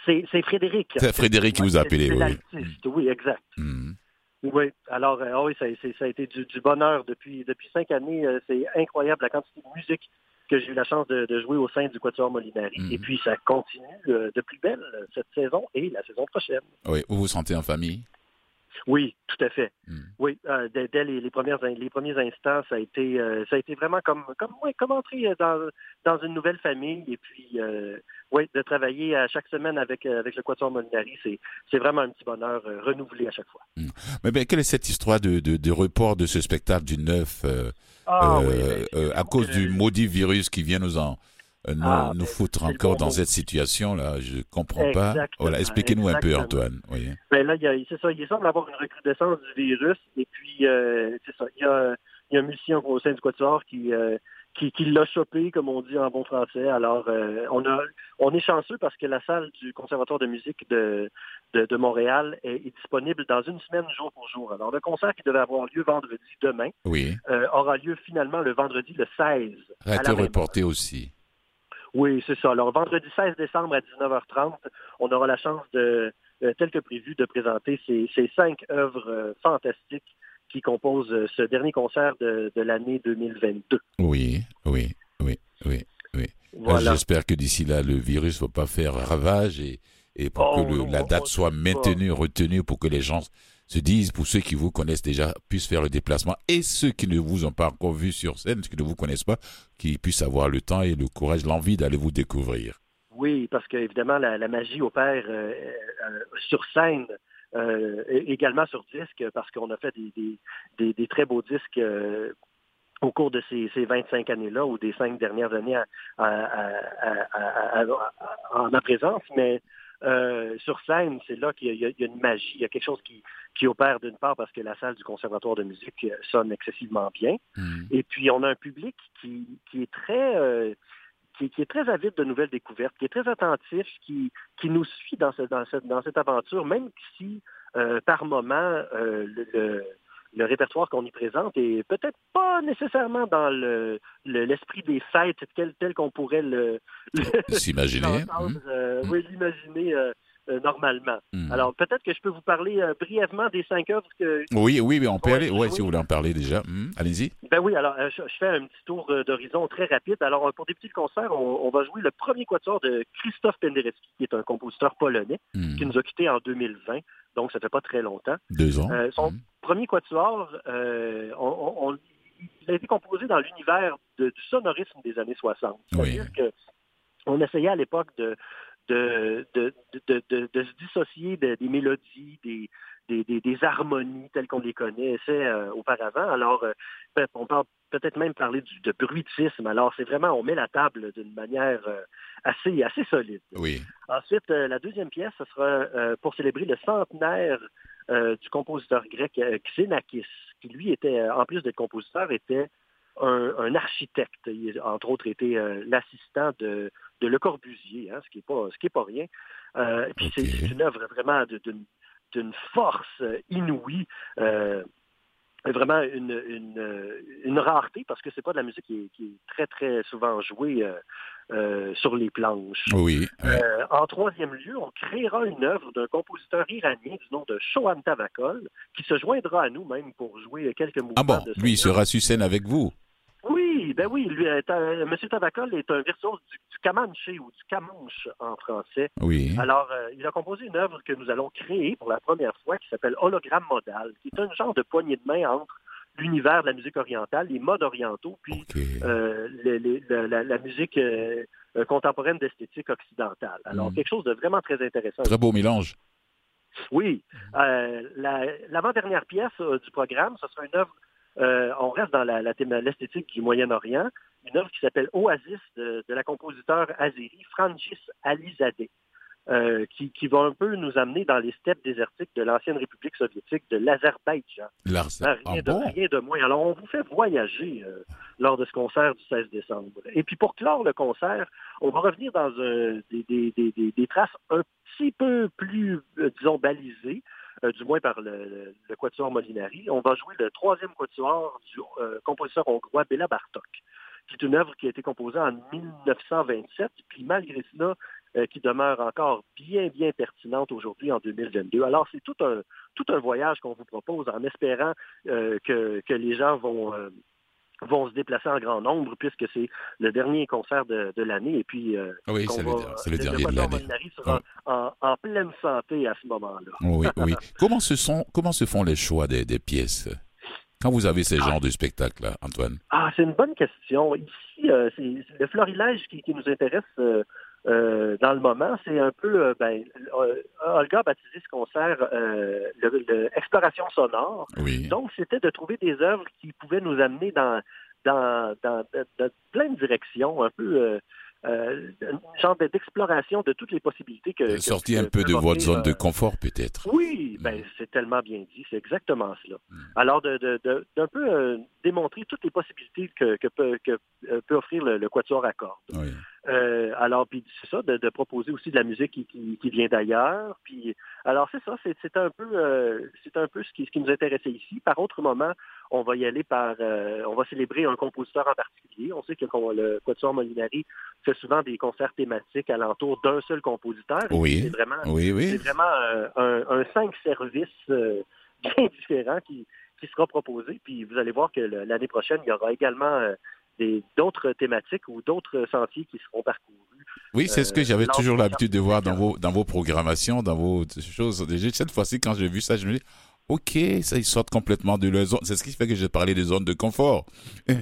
C'est Frédéric. C'est Frédéric qui vous a appelé, oui. oui, exact. Hmm. Oui, alors euh, oui, ça, a été du, du bonheur depuis depuis cinq années. euh, c'est incroyable la quantité de musique que j'ai eu la chance de, de jouer au sein du Quatuor Molinari. Mhm. Et puis ça continue euh, de plus belle cette saison et la saison prochaine. Oui. Vous vous sentez en famille? Oui, tout à fait. Hmm. Oui, euh, dès, dès les, les premières les premiers instants, ça a été euh, ça a été vraiment comme comme ouais, comme entrer euh, dans dans une nouvelle famille et puis euh, oui, de travailler à chaque semaine avec avec le Quatuor Molinari, c'est vraiment un petit bonheur renouvelé à chaque fois. Mais ben, quelle est cette histoire de, de, de report de ce spectacle du 9 euh, Ah oui, ben, à cause du maudit virus qui vient nous en nous, Ah, nous ben, foutre encore dans cette situation là Je comprends pas. Voilà, expliquez-nous un peu. Antoine. Oui. Ben là, c'est ça, il semble avoir une recrudescence du virus. Et puis, euh, c'est ça, il y a, il y a un musicien au sein du Quatuor qui, euh, qui, qui l'a chopé, comme on dit en bon français. Alors, euh, on, a, on est chanceux parce que la salle du Conservatoire de musique de, de, de Montréal est, est disponible dans une semaine, jour pour jour. Alors, le concert qui devait avoir lieu vendredi demain Oui. euh, aura lieu finalement le vendredi le 16. A été reporté aussi. Oui, c'est ça. Alors, vendredi 16 décembre à 19h30, on aura la chance de, euh, tel que prévu, de présenter ces, ces cinq œuvres euh, fantastiques qui composent euh, ce dernier concert de, de l'année 2022. Oui, oui, oui, oui, oui. Voilà. J'espère que d'ici là, le virus ne va pas faire ravage et, et pour Oh, que le- la date soit maintenue, retenue, pour que les gens se disent, pour ceux qui vous connaissent déjà, puissent faire le déplacement et ceux qui ne vous ont pas encore vu sur scène, qui ne vous connaissent pas, qui puissent avoir le temps et le courage, l'envie d'aller vous découvrir. Oui, parce qu'évidemment, la, la magie opère euh, euh, sur scène, euh, également sur disque, parce qu'on a fait des, très beaux disques au cours de ces, ces 25 années-là, ou des cinq dernières années en ma présence. Mais euh, sur scène, c'est là qu'il y, a- y une magie, il y a quelque chose qui, qui opère d'une part parce que la salle du Conservatoire de musique euh, sonne excessivement bien. Hmm. Et puis, on a un public qui, qui est très... euh, qui, qui est très avide de nouvelles découvertes, qui est très attentif, qui, qui nous suit dans, ce- dans, cette, dans cette aventure, même si euh, par moment euh, le, le- le répertoire qu'on y présente est peut-être pas nécessairement dans le le- l'esprit des fêtes tel, tel qu'on pourrait le, le- S'imaginer. l'entendre, oui, l'imaginer euh, euh, normalement. Alors peut-être que je peux vous parler euh, brièvement des cinq œuvres que, Oui, oui, mais on peut aller. Oui. si vous voulez en parler déjà. Hmm, Allez-y. Ben oui, alors euh, je, je fais un petit tour euh, d'horizon très rapide. Alors pour débuter le concert, on, on va jouer le premier quatuor de Christophe Penderecki, qui est un compositeur polonais, Hmm. qui nous a quittés en 2020, donc ça fait pas très longtemps. Deux ans. Euh, son Hmm. premier quatuor, euh, on, il a été composé dans l'univers du sonorisme des années 60. C'est-à-dire que on essayait à l'époque de de, de, de, de- de se dissocier de- des mélodies, des, des, des- des harmonies telles qu'on les connaissait euh, auparavant. Alors, euh, on peut peut-être même parler du, de bruitisme. Alors, c'est vraiment, on met la table d'une manière euh, assez, assez solide. Oui. Ensuite, euh, la deuxième pièce, ce sera euh, pour célébrer le centenaire du compositeur grec Xenakis, qui lui était, en plus d'être compositeur, était un, architecte. Il a, entre autres, été l'assistant de, de Le Corbusier, hein, ce qui n'est pas, ce qui est pas rien. puis c'est une œuvre vraiment d'une force inouïe vraiment une, une, une, rareté parce que c'est pas de la musique qui est, qui est, très, très souvent jouée euh, euh, sur les planches. Oui. Euh, en troisième lieu, on créera une œuvre d'un compositeur iranien du nom de Shohan Tavakol qui se joindra à nous même pour jouer quelques mouvements. Ah bon, lui, il sera sur scène avec vous? Oui, ben oui, lui, M. Tavakol est un virtuose du, du ou du Camanche en français. Oui. Alors, euh, il a composé une œuvre que nous allons créer pour la première fois qui s'appelle Hologramme modal, qui est un genre de poignée de main entre l'univers de la musique orientale, les modes orientaux, puis euh, la, musique euh, contemporaine d'esthétique occidentale. Alors, hmm. quelque chose de vraiment très intéressant. Très beau mélange. Oui. L'avant-dernière pièce du programme, ce sera une œuvre euh, on reste dans la, l'esthétique du Moyen-Orient, une œuvre qui s'appelle Oasis de, la compositeur azéri Francis Alizadeh. Euh, qui, va un peu nous amener dans les steppes désertiques de l'ancienne République soviétique de l'Azerbaïdjan. Ah, rien, de, moins. Alors, on vous fait voyager euh, lors de ce concert du 16 décembre. Et puis, pour clore le concert, on va revenir dans des, traces un petit peu plus, disons, balisées. Euh, du moins par le, quatuor Molinari. On va jouer le troisième quatuor du euh, compositeur hongrois Béla Bartok, qui est une œuvre qui a été composée en 1927, puis malgré cela, euh, qui demeure encore bien, bien pertinente aujourd'hui en 2022. Alors, c'est tout un, voyage qu'on vous propose en espérant que, les gens vont vont se déplacer en grand nombre puisque c'est le dernier concert de, l'année et puis euh, oui, c'est le, dernier de l'année. sera en, pleine santé à ce moment-là. Oui, oui. comment se sont comment se font les choix des, pièces quand vous avez ces ah. genres de spectacles, Antoine? Ah, c'est une bonne question. Ici, euh, c'est le florilège qui, nous intéresse euh, euh, dans le moment, c'est un peu, euh, ben, euh, Olga a baptisé ce concert l'exploration sonore. Donc, c'était de trouver des œuvres qui pouvaient nous amener dans, dans, dans, plein de directions, un peu euh, une genre d'exploration de toutes les possibilités que... Sortir un peu de votre zone de confort, peut-être. Oui, ben, mm. c'est tellement bien dit, c'est exactement cela. Mm. Alors, d'un de, de, peu euh, démontrer toutes les possibilités que, que, peut, que euh, peut, offrir le, quatuor à cordes. Alors, puis c'est ça, de, proposer aussi de la musique qui, qui, vient d'ailleurs. Puis, alors, c'est ça, c'est un peu, c'est un peu ce qui, ce qui nous intéressait ici. Par autre moment, on va y aller par, on va célébrer un compositeur en particulier. On sait que le quatuor Molinari fait souvent des concerts thématiques alentour d'un seul compositeur. Oui. C'est vraiment, oui, oui. vraiment euh, un, cinq services euh, bien différents qui, qui sera proposé. Puis vous allez voir que l'année prochaine, il y aura également euh, d'autres thématiques ou d'autres sentiers qui seront parcourus. Oui, c'est ce que j'avais toujours l'habitude de voir dans vos, dans vos programmations, dans vos choses. Cette fois-ci, quand j'ai vu ça, je me dis, OK, ça, ils sortent complètement de leur zone. C'est ce qui fait que j'ai parlé des zones de confort.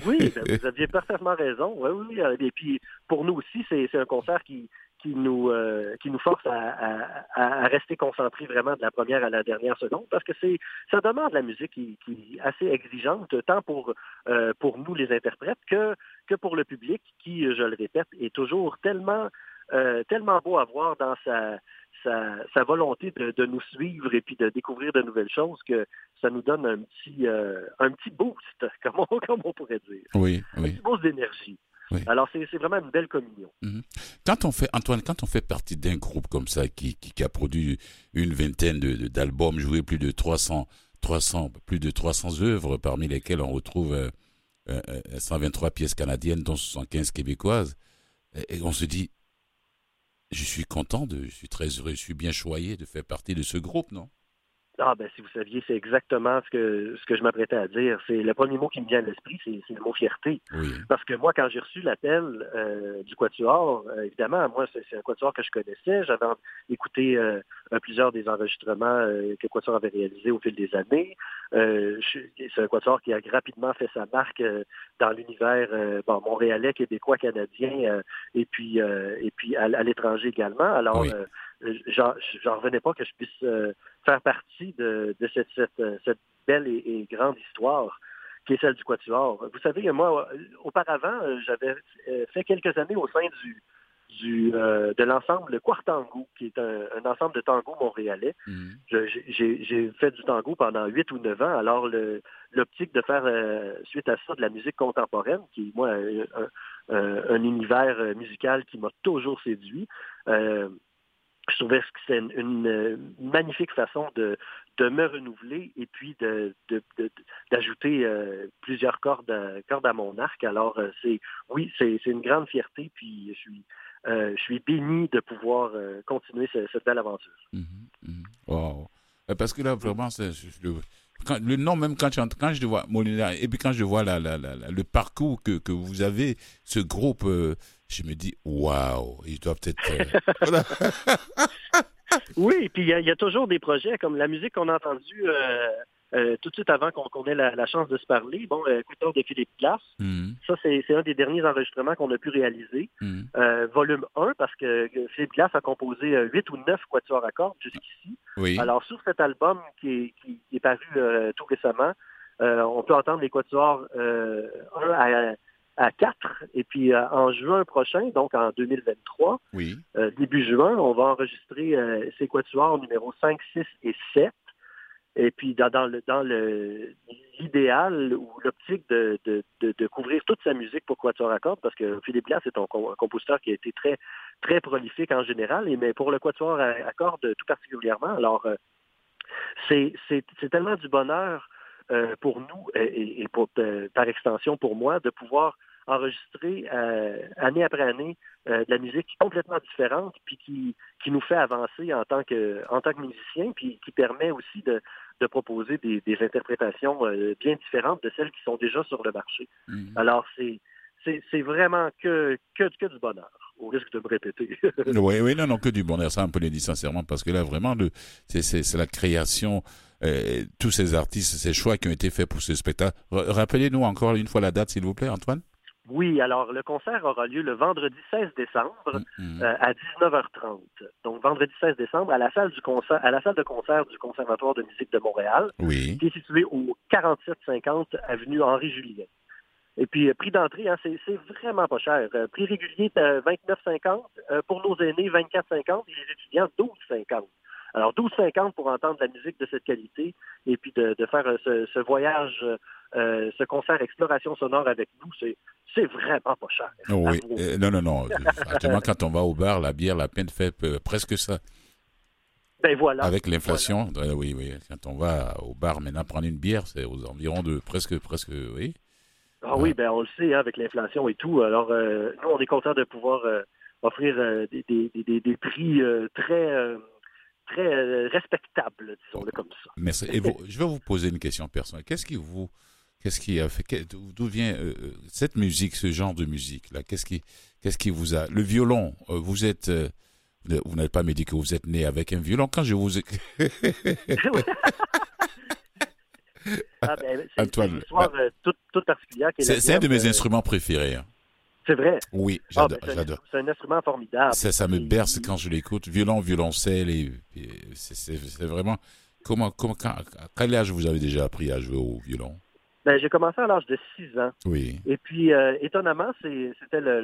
oui, ben, vous aviez parfaitement raison. Oui, oui. Et puis, pour nous aussi, c'est un concert qui, qui nous euh, qui nous force à, à, rester concentrés vraiment de la première à la dernière seconde parce que c'est ça demande la musique qui, qui, est assez exigeante tant pour euh, pour nous les interprètes que que pour le public qui je le répète est toujours tellement euh, tellement beau à voir dans sa sa, volonté de, nous suivre et puis de découvrir de nouvelles choses que ça nous donne un petit, un petit boost, comme on, comme on pourrait dire. Oui, oui. Un petit boost d'énergie. Alors, c'est vraiment une belle communion. Mhm. Quand on fait, Antoine, quand on fait partie d'un groupe comme ça qui, qui, a produit une vingtaine d'albums, joué plus de 300, 300, plus de 300 œuvres, parmi lesquelles on retrouve 123 euh, euh, pièces canadiennes, dont 75 québécoises, et on se dit, je suis content, de, je suis très heureux, je suis bien choyé de faire partie de ce groupe, non? Ah ben si vous saviez, c'est exactement ce que ce que je m'apprêtais à dire. C'est le premier mot qui me vient à l'esprit, c'est, le mot fierté. Parce que moi, quand j'ai reçu l'appel euh, du Quatuor, euh, évidemment, moi c'est, un Quatuor que je connaissais. J'avais écouté euh, plusieurs des enregistrements que Quatuor avait réalisés au fil des années. c'est un Quatuor qui a rapidement fait sa marque dans l'univers bon, montréalais, québécois, canadien, et puis et puis à, l'étranger également. Alors j'en revenais pas que je puisse euh, faire partie de, cette, cette, belle et, grande histoire qui est celle du Quatuor. Vous savez, moi, auparavant, euh, j'avais euh, fait quelques années au sein du, du, euh, de l'ensemble Quartango, qui est un, un ensemble de tango montréalais. Mhm. J'ai fait du tango pendant huit ou neuf ans. Alors, l'optique de faire, euh, suite à ça, de la musique contemporaine, qui est, moi, un, un- un- un univers euh, musical qui m'a toujours séduit, euh, je trouvais que c'est une, euh, magnifique façon de, me renouveler et puis de- d'ajouter euh, plusieurs cordes à, cordes à mon arc. Alors, euh, c'est oui, c'est une grande fierté, puis je suis, euh, béni de pouvoir euh, continuer ce- cette belle aventure. Mhm, mhm. Wow. Euh, Parce que là, vraiment, c'est le nom, même quand, je vois Molina, et puis quand je vois la, la, le parcours que, que vous avez, ce groupe, euh, je me dis, waouh, ils doivent être. euh, Oui, puis il y, a- il y a toujours des projets comme la musique qu'on a entendue euh, euh, tout de suite avant qu'on ait la, la chance de se parler. Bon, euh, de Philippe Glass, mhm, ça c'est c'est un des derniers enregistrements qu'on a pu réaliser. mhm. Euh, volume 1, parce que euh, Philippe Glass a composé euh, 8 ou 9 quatuors à cordes jusqu'ici. Oui. Alors, sur cet album qui est, qui est paru euh, tout récemment, euh, on peut entendre les quatuors euh, 1 à, à 4. Et puis, euh, en juin prochain, donc en 2023, Oui. euh, début juin, on va enregistrer euh, ces quatuors numéros 5, 6 et 7. Et puis, dans, dans le dans le l'idéal ou l'optique de, de, de, de couvrir toute sa musique pour quatuor à parce que Philippe Glass est un, com- un compositeur qui a été très très prolifique en général, et mais pour le quatuor à, tout particulièrement. Alors, euh, c'est tellement du bonheur euh, pour nous et, et pour, euh, par extension pour moi de pouvoir enregistrer euh, année après année euh, de la musique complètement différente, puis qui, qui nous fait avancer en tant que en tant que musicien, puis qui permet aussi de, de proposer des, des interprétations euh, bien différentes de celles qui sont déjà sur le marché. Mhm. Alors c'est c'est c'est vraiment que, que que du bonheur, au risque de me répéter. Oui, oui, non, non, que du bonheur. Ça, on peut le dire sincèrement, parce que là, vraiment, le, c'est, c'est, c'est la création, euh, tous ces artistes, ces choix qui ont été faits pour ce spectacle. Rappelez-nous encore une fois la date, s'il vous plaît, Antoine? Oui, alors le concert aura lieu le vendredi 16 décembre. Mhm. euh, à 19h30. Donc vendredi 16 décembre à la salle du concert, à la salle de concert du Conservatoire de musique de Montréal, Oui. qui est située au 4750 avenue Henri Julien. Et puis euh, prix d'entrée, hein, c'est vraiment pas cher. Euh, prix régulier euh, 29,50 euh, pour nos aînés 24,50 et les étudiants 12,50. Alors 12,50 pour entendre de la musique de cette qualité et puis de, de faire euh, ce, ce voyage, euh, ce concert exploration sonore avec nous, c'est c'est vraiment pas cher. Oh, oui. Euh, non, non, non. Actuellement, quand on va au bar, la bière, la peine fait euh, presque ça. Ben voilà. Avec l'inflation, oui, oui. Quand on va au bar, maintenant, prendre une bière, c'est aux environs de presque, presque, oui. Ah oui, ben on le sait, hein, avec l'inflation et tout. Alors, euh, nous, on est content de pouvoir euh, offrir euh, des, des, des, des prix euh, très, euh, très euh, respectables, disons-le comme ça. Merci. Et vous, je vais vous poser une question personnelle. Qu'est-ce qui vous, qu'est-ce qui a fait, d'où vient euh, euh, cette musique, ce genre de musique là Qu'est-ce qui, qu'est-ce qui vous a, le violon euh, Vous êtes, euh, vous n'êtes- pas médical, vous êtes né avec un violon. Quand je vous, Ah, ben, c'est une histoire euh, toute, toute particulière. c'est, un de mes instruments préférés. hein. C'est vrai. Oui, Ah, j'adore, ben, c'est un- j'adore. C'est un instrument formidable. Ça, ça me berce quand je l'écoute. Violon, violoncelle, et, et c'est, vraiment. Comment, comment, quand, à quel âge vous avez déjà appris à jouer au violon? Ben, j'ai commencé à l'âge de 6 ans. Oui. Et puis, euh, étonnamment, c'était le,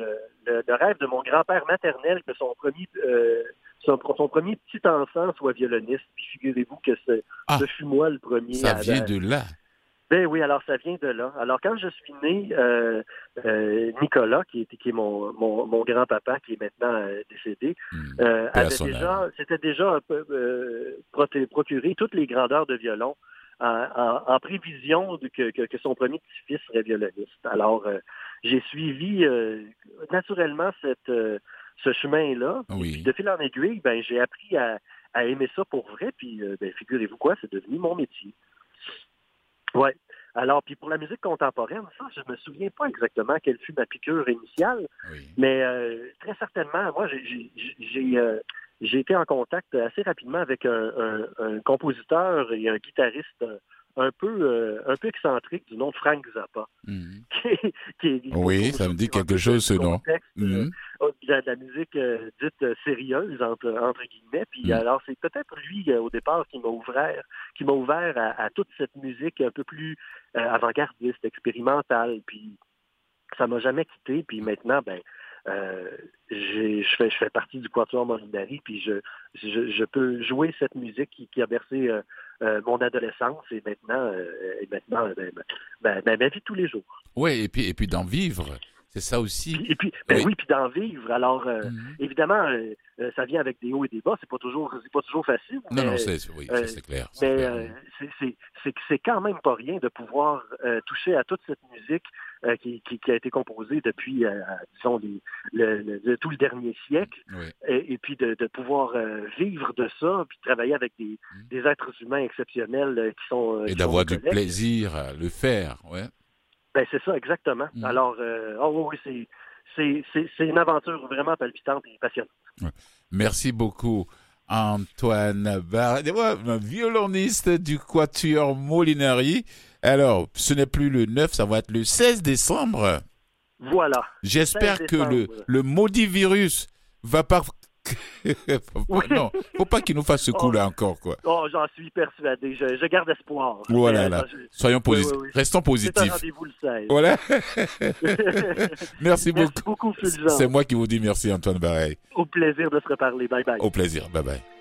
le- le rêve de mon grand-père maternel que son premier, euh, son, son premier petit enfant soit violoniste. Puis figurez-vous que c'est- Ah. ce fut moi le premier. Ça à- vient de là. Ben oui, alors ça vient de là. Alors quand je suis né, euh, euh, Nicolas, qui est, qui est mon, mon, mon grand-papa, qui est maintenant euh, décédé, à avait déjà, c'était déjà un peu euh, proté- procuré toutes les grandeurs de violon en, en- en prévision de que, que, que son premier petit-fils serait violoniste. Alors j'ai suivi euh, naturellement cette, ce chemin-là. Oui. Puis de fil en aiguille, ben j'ai appris à, à aimer ça pour vrai. Puis ben, figurez-vous quoi, c'est devenu mon métier. Ouais. Alors, puis pour la musique contemporaine, ça, je me souviens pas exactement quelle fut ma piqûre initiale, Oui. mais euh, très certainement, moi, j'ai- j'ai j'ai, euh, j'ai été en contact assez rapidement avec un, un- un compositeur et un guitariste euh, un peu euh, un peu excentrique du nom de Frank Zappa. Hmm. qui Oui, ça me dit quelque chose, ce nom. euh, Hmm. de la, de la musique euh, dite euh, sérieuse entre, entre guillemets. Puis Mm. alors c'est peut-être lui euh, au départ qui m'a ouvert, qui m'a ouvert à, à toute cette musique un peu plus euh, avant-gardiste, expérimentale. Puis ça m'a jamais quitté. Puis maintenant, ben euh, je fais, je fais partie du Quatuor Molinari, puis je, je, je peux jouer cette musique qui, a bercé euh, euh, mon adolescence et maintenant, et maintenant ben, ben, ben, ma vie de tous les jours. Ouais, et puis, et puis d'en vivre. C'est ça aussi. Puis- et puis, ben Oui. oui, puis d'en vivre. Alors, euh, Mhm. évidemment, euh, euh, ça vient avec des hauts et des bas. C'est pas toujours, c'est pas toujours facile. Non, mais- non, c'est oui, euh, c'est clair. Mais c'est- quand même pas rien de pouvoir toucher à toute cette musique qui, qui- qui a été composée depuis, disons, les- le, le- le- tout le dernier siècle, Oui. et, et puis de, de pouvoir vivre de ça, puis travailler avec des, des êtres humains exceptionnels qui sont... Et d'avoir du plaisir à le faire. Ouais. Ben, c'est ça, exactement. Mhm. Alors, euh, oh, oui, c'est... C'est c'est- c'est une aventure vraiment palpitante et passionnante. Merci beaucoup, Antoine Barret, violoniste du Quatuor Molinari. Alors, ce n'est plus le 9, ça va être le 16 décembre. Voilà. J'espère 16 que le, le maudit virus va pas. Oui. Non, faut pas qu'il nous fasse ce coup-là encore, quoi. Oh, j'en suis persuadé. Je, je garde espoir. Voilà, Mais, là. je- Soyons Oui, positifs. oui, oui. Restons C'est un positifs. rendez-vous le 16. Voilà. merci Merci beaucoup. beaucoup. C'est moi qui vous dis merci, Antoine Barret. Au plaisir de se reparler. Bye bye. Au plaisir. Bye bye.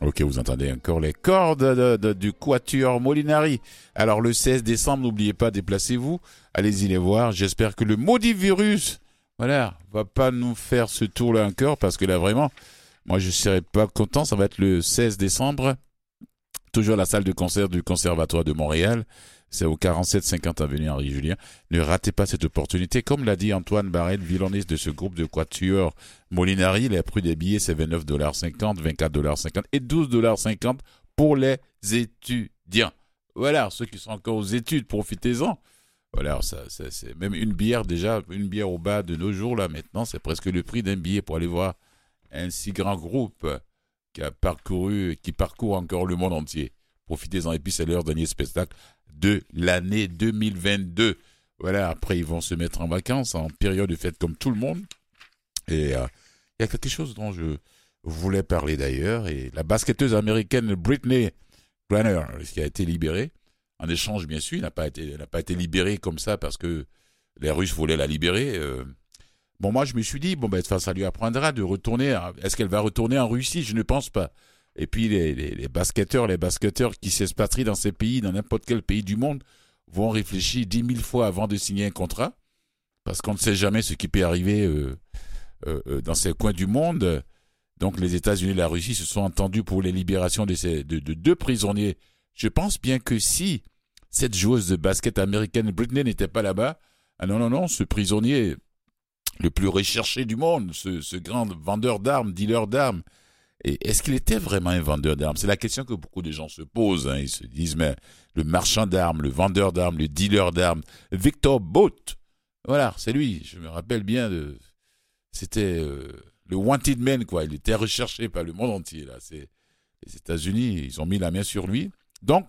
Ok, vous entendez encore les cordes de- de- du Quatuor Molinari. Alors le 16 décembre, n'oubliez pas, déplacez-vous, allez-y les voir. J'espère que le maudit virus, voilà, va pas nous faire ce tour-là encore, parce que là vraiment, moi je serais pas content. Ça va être le 16 décembre, toujours la salle de concert du Conservatoire de Montréal. C'est au 47-50 avenue Henri Julien. Ne ratez pas cette opportunité. Comme l'a dit Antoine Barret, violoniste de ce groupe de Quatuor Molinari, les prix des billets, c'est 29,50 24,50 et 12,50 pour les étudiants. Voilà, ceux qui sont encore aux études, profitez-en. Voilà, ça, ça, c'est même une bière déjà, une bière au bas de nos jours, là, maintenant, c'est presque le prix d'un billet pour aller voir un si grand groupe qui a parcouru, qui parcourt encore le monde entier. Profitez-en. Et puis, c'est leur dernier spectacle de l'année 2022. Voilà, après, ils vont se mettre en vacances, en période de fête comme tout le monde. Et euh, il y a quelque chose dont je voulais parler d'ailleurs, et la basketteuse américaine Britney Griner, qui a été libérée, en échange bien sûr, elle n'a pas été, n'a pas été libérée comme ça parce que les Russes voulaient la libérer. euh. Bon, moi je me suis dit, bon ben ça lui apprendra de retourner. Est-ce qu'elle va retourner en Russie? Je ne pense pas. Et puis les, basketteurs, les basketteurs qui s'expatrient dans ces pays, dans n'importe quel pays du monde, vont réfléchir dix mille fois avant de signer un contrat, parce qu'on ne sait jamais ce qui peut arriver euh, euh, euh, dans ces coins du monde. Donc les États-Unis et la Russie se sont entendus pour les libérations de, ces, de, de deux prisonniers. Je pense bien que si cette joueuse de basket américaine Britney n'était pas là-bas, ah non, non, non, ce prisonnier le plus recherché du monde, ce grand vendeur d'armes, dealer d'armes. Et est-ce qu'il était vraiment un vendeur d'armes? C'est la question que beaucoup de gens se posent. Hein. Ils se disent, mais le marchand d'armes, le vendeur d'armes, le dealer d'armes, Victor Boat, voilà, c'est lui. Je me rappelle bien. C'était euh, le wanted man, quoi. Il était recherché par le monde entier, là. Les États-Unis, ils ont mis la main sur lui. Donc,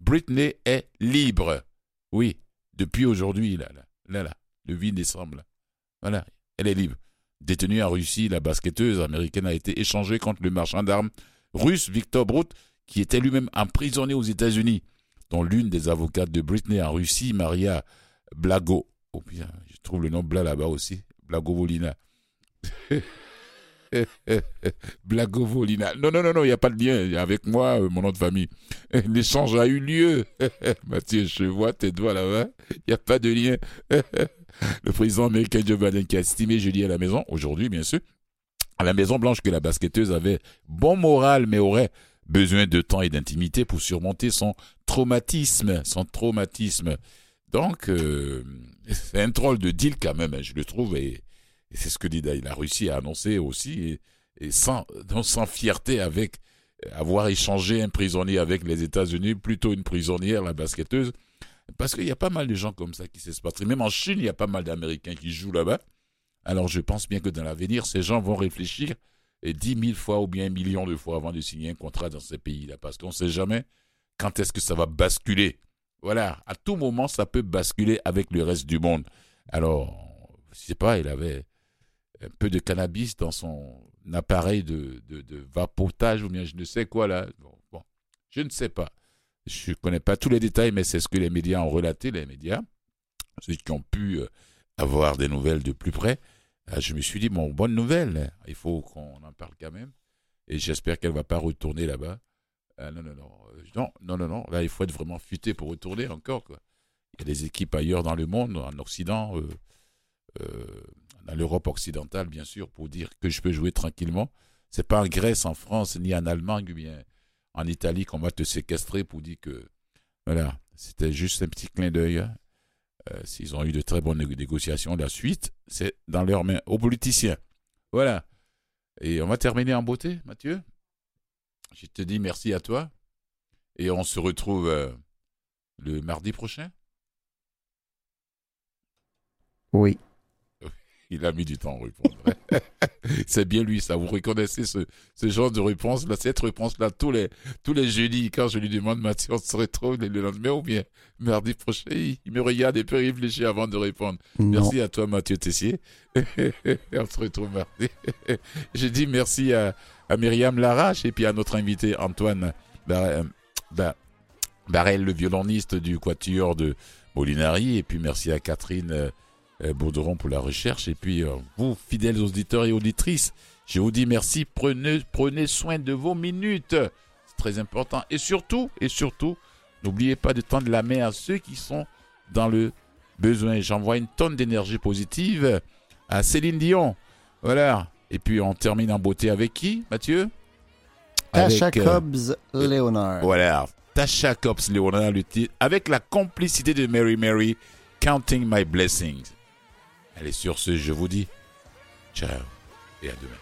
Britney est libre. Oui, depuis aujourd'hui, là, là, là, le 8 décembre, là. Voilà, elle est libre. Détenue en Russie, la basketteuse américaine a été échangée contre le marchand d'armes russe Victor Brut, qui était lui-même emprisonné aux États-Unis, dont l'une des avocates de Britney en Russie, Maria Blago. Oh bien, je trouve le nom Bla là-bas aussi, Blagovolina. Blagovolina. Non, non, non, non, il n'y a pas de lien. Avec moi, euh, mon nom de famille. L'échange a eu lieu. Mathieu, je vois tes doigts là-bas. Il n'y a pas de lien. le président américain Joe Biden qui a estimé jeudi à la maison, aujourd'hui bien sûr, à la Maison Blanche que la basketteuse avait bon moral mais aurait besoin de temps et d'intimité pour surmonter son traumatisme, son traumatisme. Donc, euh, c'est un troll de deal quand même, hein, je le trouve, et, c'est ce que la Russie a annoncé aussi, et, sans, sans fierté avec avoir échangé un prisonnier avec les États-Unis, plutôt une prisonnière, la basketteuse, parce qu'il y a pas mal de gens comme ça qui s'expatrient. Même en Chine, il y a pas mal d'Américains qui jouent là-bas. Alors je pense bien que dans l'avenir, ces gens vont réfléchir dix mille fois ou bien un million de fois avant de signer un contrat dans ces pays-là. Parce qu'on ne sait jamais quand est-ce que ça va basculer. Voilà, à tout moment, ça peut basculer avec le reste du monde. Alors, je sais pas, il avait un peu de cannabis dans son appareil de, de, vapotage ou bien je ne sais quoi là. bon, je ne sais pas. Je ne connais pas tous les détails, mais c'est ce que les médias ont relaté, les médias, ceux qui ont pu euh, avoir des nouvelles de plus près. Ah, je me suis dit, bon, bonne nouvelle, il faut qu'on en parle quand même. Et j'espère qu'elle ne va pas retourner là-bas. Ah, non, non, non, euh, non, non, non, non, là, il faut être vraiment futé pour retourner encore. Quoi. Il y a des équipes ailleurs dans le monde, en Occident, euh, dans l'Europe occidentale, bien sûr, pour dire que je peux jouer tranquillement. C'est pas en Grèce, en France, ni en Allemagne, bien en Italie qu'on va te séquestrer pour dire que voilà, c'était juste un petit clin d'œil. Hein. Euh, s'ils ont eu de très bonnes négociations, la suite, c'est dans leurs mains, aux politiciens. Voilà. Et on va terminer en beauté, Mathieu. Je te dis merci à toi. Et on se retrouve euh, le mardi prochain. Oui. Il a mis du temps à répondre. c'est bien lui, ça. Vous reconnaissez ce, ce genre de réponse-là, cette réponse-là, tous les, tous les jeudis, quand je lui demande, Mathieu, on se retrouve le lendemain ou bien mardi prochain, il me regarde et peut réfléchir avant de répondre. Merci à toi, Mathieu Tessier. on se retrouve mardi. je dis merci à, à Myriam Larache et puis à notre invité Antoine Barrel, le violoniste du Quatuor de Molinari. Et puis merci à Catherine euh, euh, Bourderon pour la recherche. Et puis, euh, vous, fidèles auditeurs et auditrices, je vous dis merci. Prenez, prenez soin de vos minutes. C'est très important. Et surtout, et surtout, n'oubliez pas de tendre la main à ceux qui sont dans le besoin. J'envoie une tonne d'énergie positive à Céline Dion. Voilà. Et puis, on termine en beauté avec qui, Mathieu? Tasha avec, Cobbs Leonard. Voilà. Tasha Cobbs Leonard, avec la complicité de Mary Mary, Counting My Blessings. Allez, sur ce, je vous dis ciao et à demain.